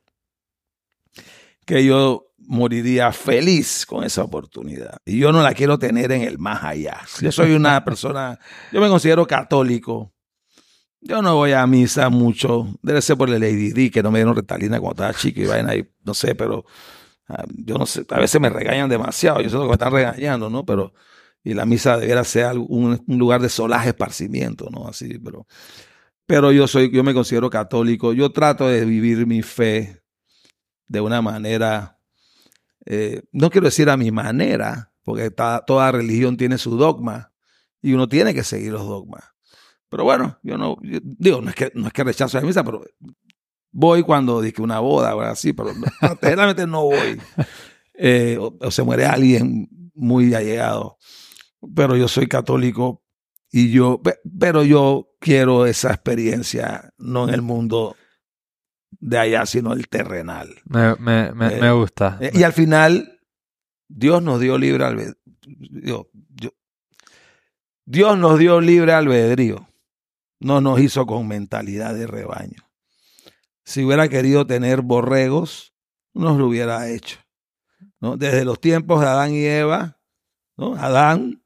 Speaker 1: que yo moriría feliz con esa oportunidad. Y yo no la quiero tener en el más allá. Yo soy una persona, yo me considero católico. Yo no voy a misa mucho. Debe ser por el ADD, que no me dieron retalina cuando estaba chico y vaina ahí, no sé, pero ah, yo no sé, a veces me regañan demasiado. Yo sé que me están regañando, ¿no? Pero, y la misa debiera ser un, un lugar de solaje esparcimiento, ¿no? Así, pero, pero yo soy, yo me considero católico. Yo trato de vivir mi fe de una manera, eh, no quiero decir a mi manera, porque ta- toda religión tiene su dogma y uno tiene que seguir los dogmas. Pero bueno, yo no, yo- digo, no es que, no es que rechazo la misa, pero voy cuando dije una boda o algo así, pero no, generalmente no voy. Eh, o, o se muere alguien muy allegado. Pero yo soy católico y yo, pe- pero yo quiero esa experiencia, no en el mundo de allá, sino el terrenal.
Speaker 2: Me, me, me,
Speaker 1: Eh,
Speaker 2: me gusta.
Speaker 1: Eh, Y al final, Dios nos dio libre albedrío. Dios nos dio libre albedrío. No nos hizo con mentalidad de rebaño. Si hubiera querido tener borregos, nos lo hubiera hecho. ¿no? Desde los tiempos de Adán y Eva, ¿no? Adán.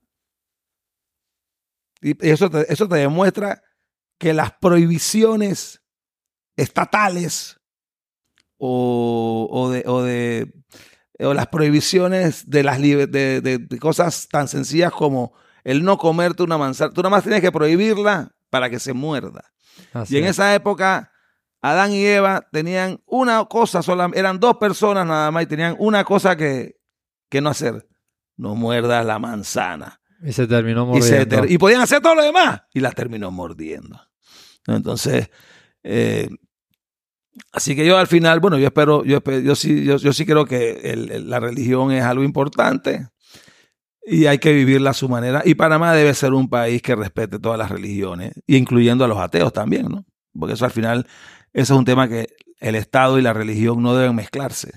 Speaker 1: Y eso te, eso te demuestra que las prohibiciones estatales o, o de, o las prohibiciones de las de- de cosas tan sencillas como el no comerte una manzana. Tú nada más tienes que prohibirla para que se muerda.
Speaker 2: Así
Speaker 1: Y en
Speaker 2: es.
Speaker 1: esa época, Adán y Eva tenían una cosa sola, eran dos personas nada más y tenían una cosa que, que no hacer. No muerdas la manzana.
Speaker 2: Y se terminó
Speaker 1: Y, se
Speaker 2: mordiendo.
Speaker 1: ter- y podían hacer todo lo demás. Y la terminó mordiendo. Entonces, eh, así que yo al final, bueno, yo espero, yo, espe- yo, sí, yo, yo sí creo que el- el- la religión es algo importante y hay que vivirla a su manera. Y Panamá debe ser un país que respete todas las religiones, incluyendo a los ateos también, ¿no? Porque eso al final, eso es un tema que el Estado y la religión no deben mezclarse.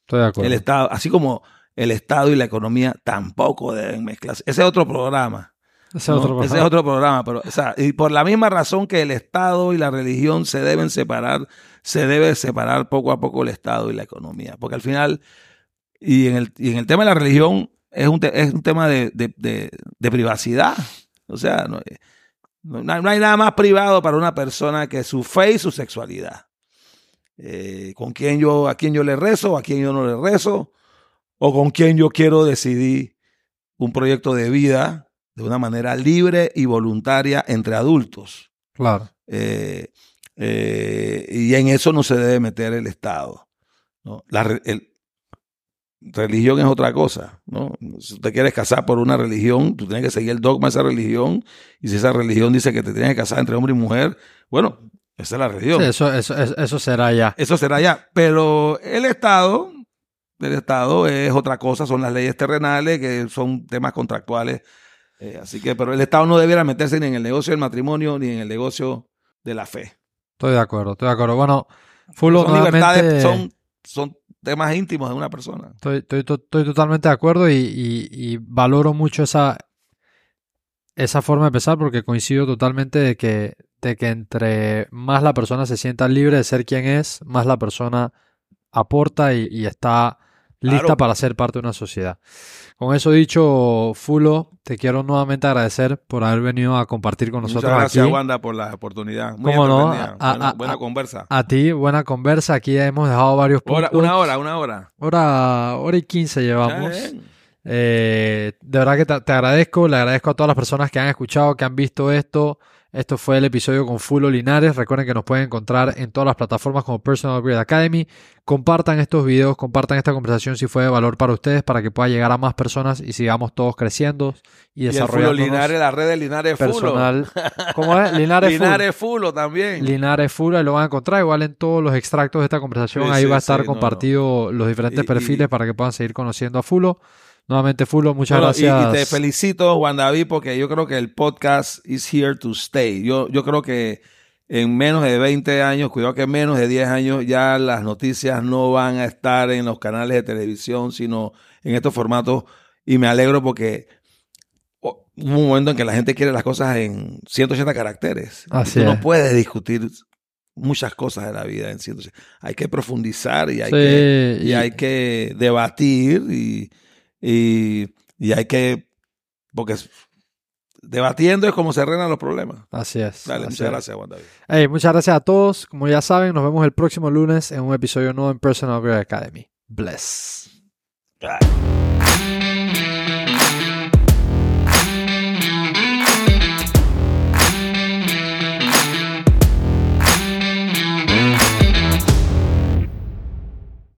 Speaker 2: Estoy de acuerdo.
Speaker 1: El Estado, así como el Estado y la economía tampoco deben mezclarse. Ese es otro programa.
Speaker 2: Ese
Speaker 1: ¿no?
Speaker 2: es otro
Speaker 1: Ese es otro programa, pero o sea, y por la misma razón que el Estado y la religión se deben separar, se debe separar poco a poco el Estado y la economía, porque al final y en el, y en el tema de la religión es un, te- es un tema de, de- de- de privacidad, o sea, no, no hay no hay nada más privado para una persona que su fe y su sexualidad. Eh, con quién yo, a quién yo le rezo, a quién yo no le rezo, o con quién yo quiero decidir un proyecto de vida de una manera libre y voluntaria entre adultos.
Speaker 2: Claro.
Speaker 1: Eh, eh, y en eso no se debe meter el Estado. ¿no? La el- religión es otra cosa. ¿no? Si te quieres casar por una religión, tú tienes que seguir el dogma de esa religión. Y si esa religión dice que te tienes que casar entre hombre y mujer, bueno, esa es la religión.
Speaker 2: Sí, eso, eso, eso, será ya.
Speaker 1: Eso será ya. Pero el Estado, el Estado es otra cosa, son las leyes terrenales, que son temas contractuales. Eh, así que, pero el Estado no debiera meterse ni en el negocio del matrimonio ni en el negocio de la fe.
Speaker 2: Estoy de acuerdo, estoy de acuerdo. Bueno, Fulo,
Speaker 1: son
Speaker 2: nuevamente,
Speaker 1: libertades, son, son temas íntimos de una persona.
Speaker 2: Estoy, estoy to- estoy totalmente de acuerdo y, y- valoro mucho esa, esa forma de pensar porque coincido totalmente de que, de que entre más la persona se sienta libre de ser quien es, más la persona aporta y está lista
Speaker 1: Claro.
Speaker 2: para ser parte de una sociedad. Con eso dicho, Fulo, te quiero nuevamente agradecer por haber venido a compartir con nosotros
Speaker 1: Muchas gracias,
Speaker 2: aquí.
Speaker 1: Wanda, por la oportunidad. Muy
Speaker 2: ¿Cómo no? A-
Speaker 1: buena
Speaker 2: a-
Speaker 1: buena
Speaker 2: a-
Speaker 1: conversa.
Speaker 2: A ti, buena conversa. Aquí hemos dejado varios
Speaker 1: Hora-
Speaker 2: puntos.
Speaker 1: una hora, una hora.
Speaker 2: Hora, hora y quince llevamos.
Speaker 1: Eh.
Speaker 2: Eh, de verdad que te, te agradezco, le agradezco a todas las personas que han escuchado, que han visto esto. Esto fue el episodio con Fulo Linares. Recuerden que nos pueden encontrar en todas las plataformas como Personal Upgrade Academy. Compartan estos videos, compartan esta conversación si fue de valor para ustedes, para que pueda llegar a más personas y sigamos todos creciendo y
Speaker 1: Y el Fulo
Speaker 2: desarrollando
Speaker 1: Linares, la red de Linares Fulo.
Speaker 2: ¿Cómo es? Linares, Fulo.
Speaker 1: Linares Fulo también.
Speaker 2: Linares Fulo, ahí lo van a encontrar. Igual en todos los extractos de esta conversación,
Speaker 1: Sí,
Speaker 2: ahí
Speaker 1: sí,
Speaker 2: va a estar
Speaker 1: sí, no,
Speaker 2: compartido los diferentes
Speaker 1: Y- y-
Speaker 2: perfiles para que puedan seguir conociendo a Fulo. Nuevamente, Fulo, muchas
Speaker 1: Bueno,
Speaker 2: gracias.
Speaker 1: Y, te felicito, Juan David, porque yo creo que el podcast is here to stay. Yo, yo creo que en menos de 20 años, cuidado que en menos de 10 años, ya las noticias no van a estar en los canales de televisión, sino en estos formatos. Y me alegro porque hubo un momento en que la gente quiere las cosas en 180 caracteres.
Speaker 2: Así
Speaker 1: Tú no
Speaker 2: es.
Speaker 1: puedes discutir muchas cosas de la vida en 180. Hay que profundizar y hay
Speaker 2: Sí,
Speaker 1: que y
Speaker 2: y-
Speaker 1: hay que debatir y, y, y hay que, porque debatiendo es como se arreglan los problemas.
Speaker 2: Así es.
Speaker 1: Dale,
Speaker 2: así
Speaker 1: muchas
Speaker 2: es.
Speaker 1: gracias, Juan David.
Speaker 2: Hey, muchas gracias a todos. Como ya saben, nos vemos el próximo lunes en un episodio nuevo en Personal Upgrade Academy. Bless.
Speaker 1: Bye.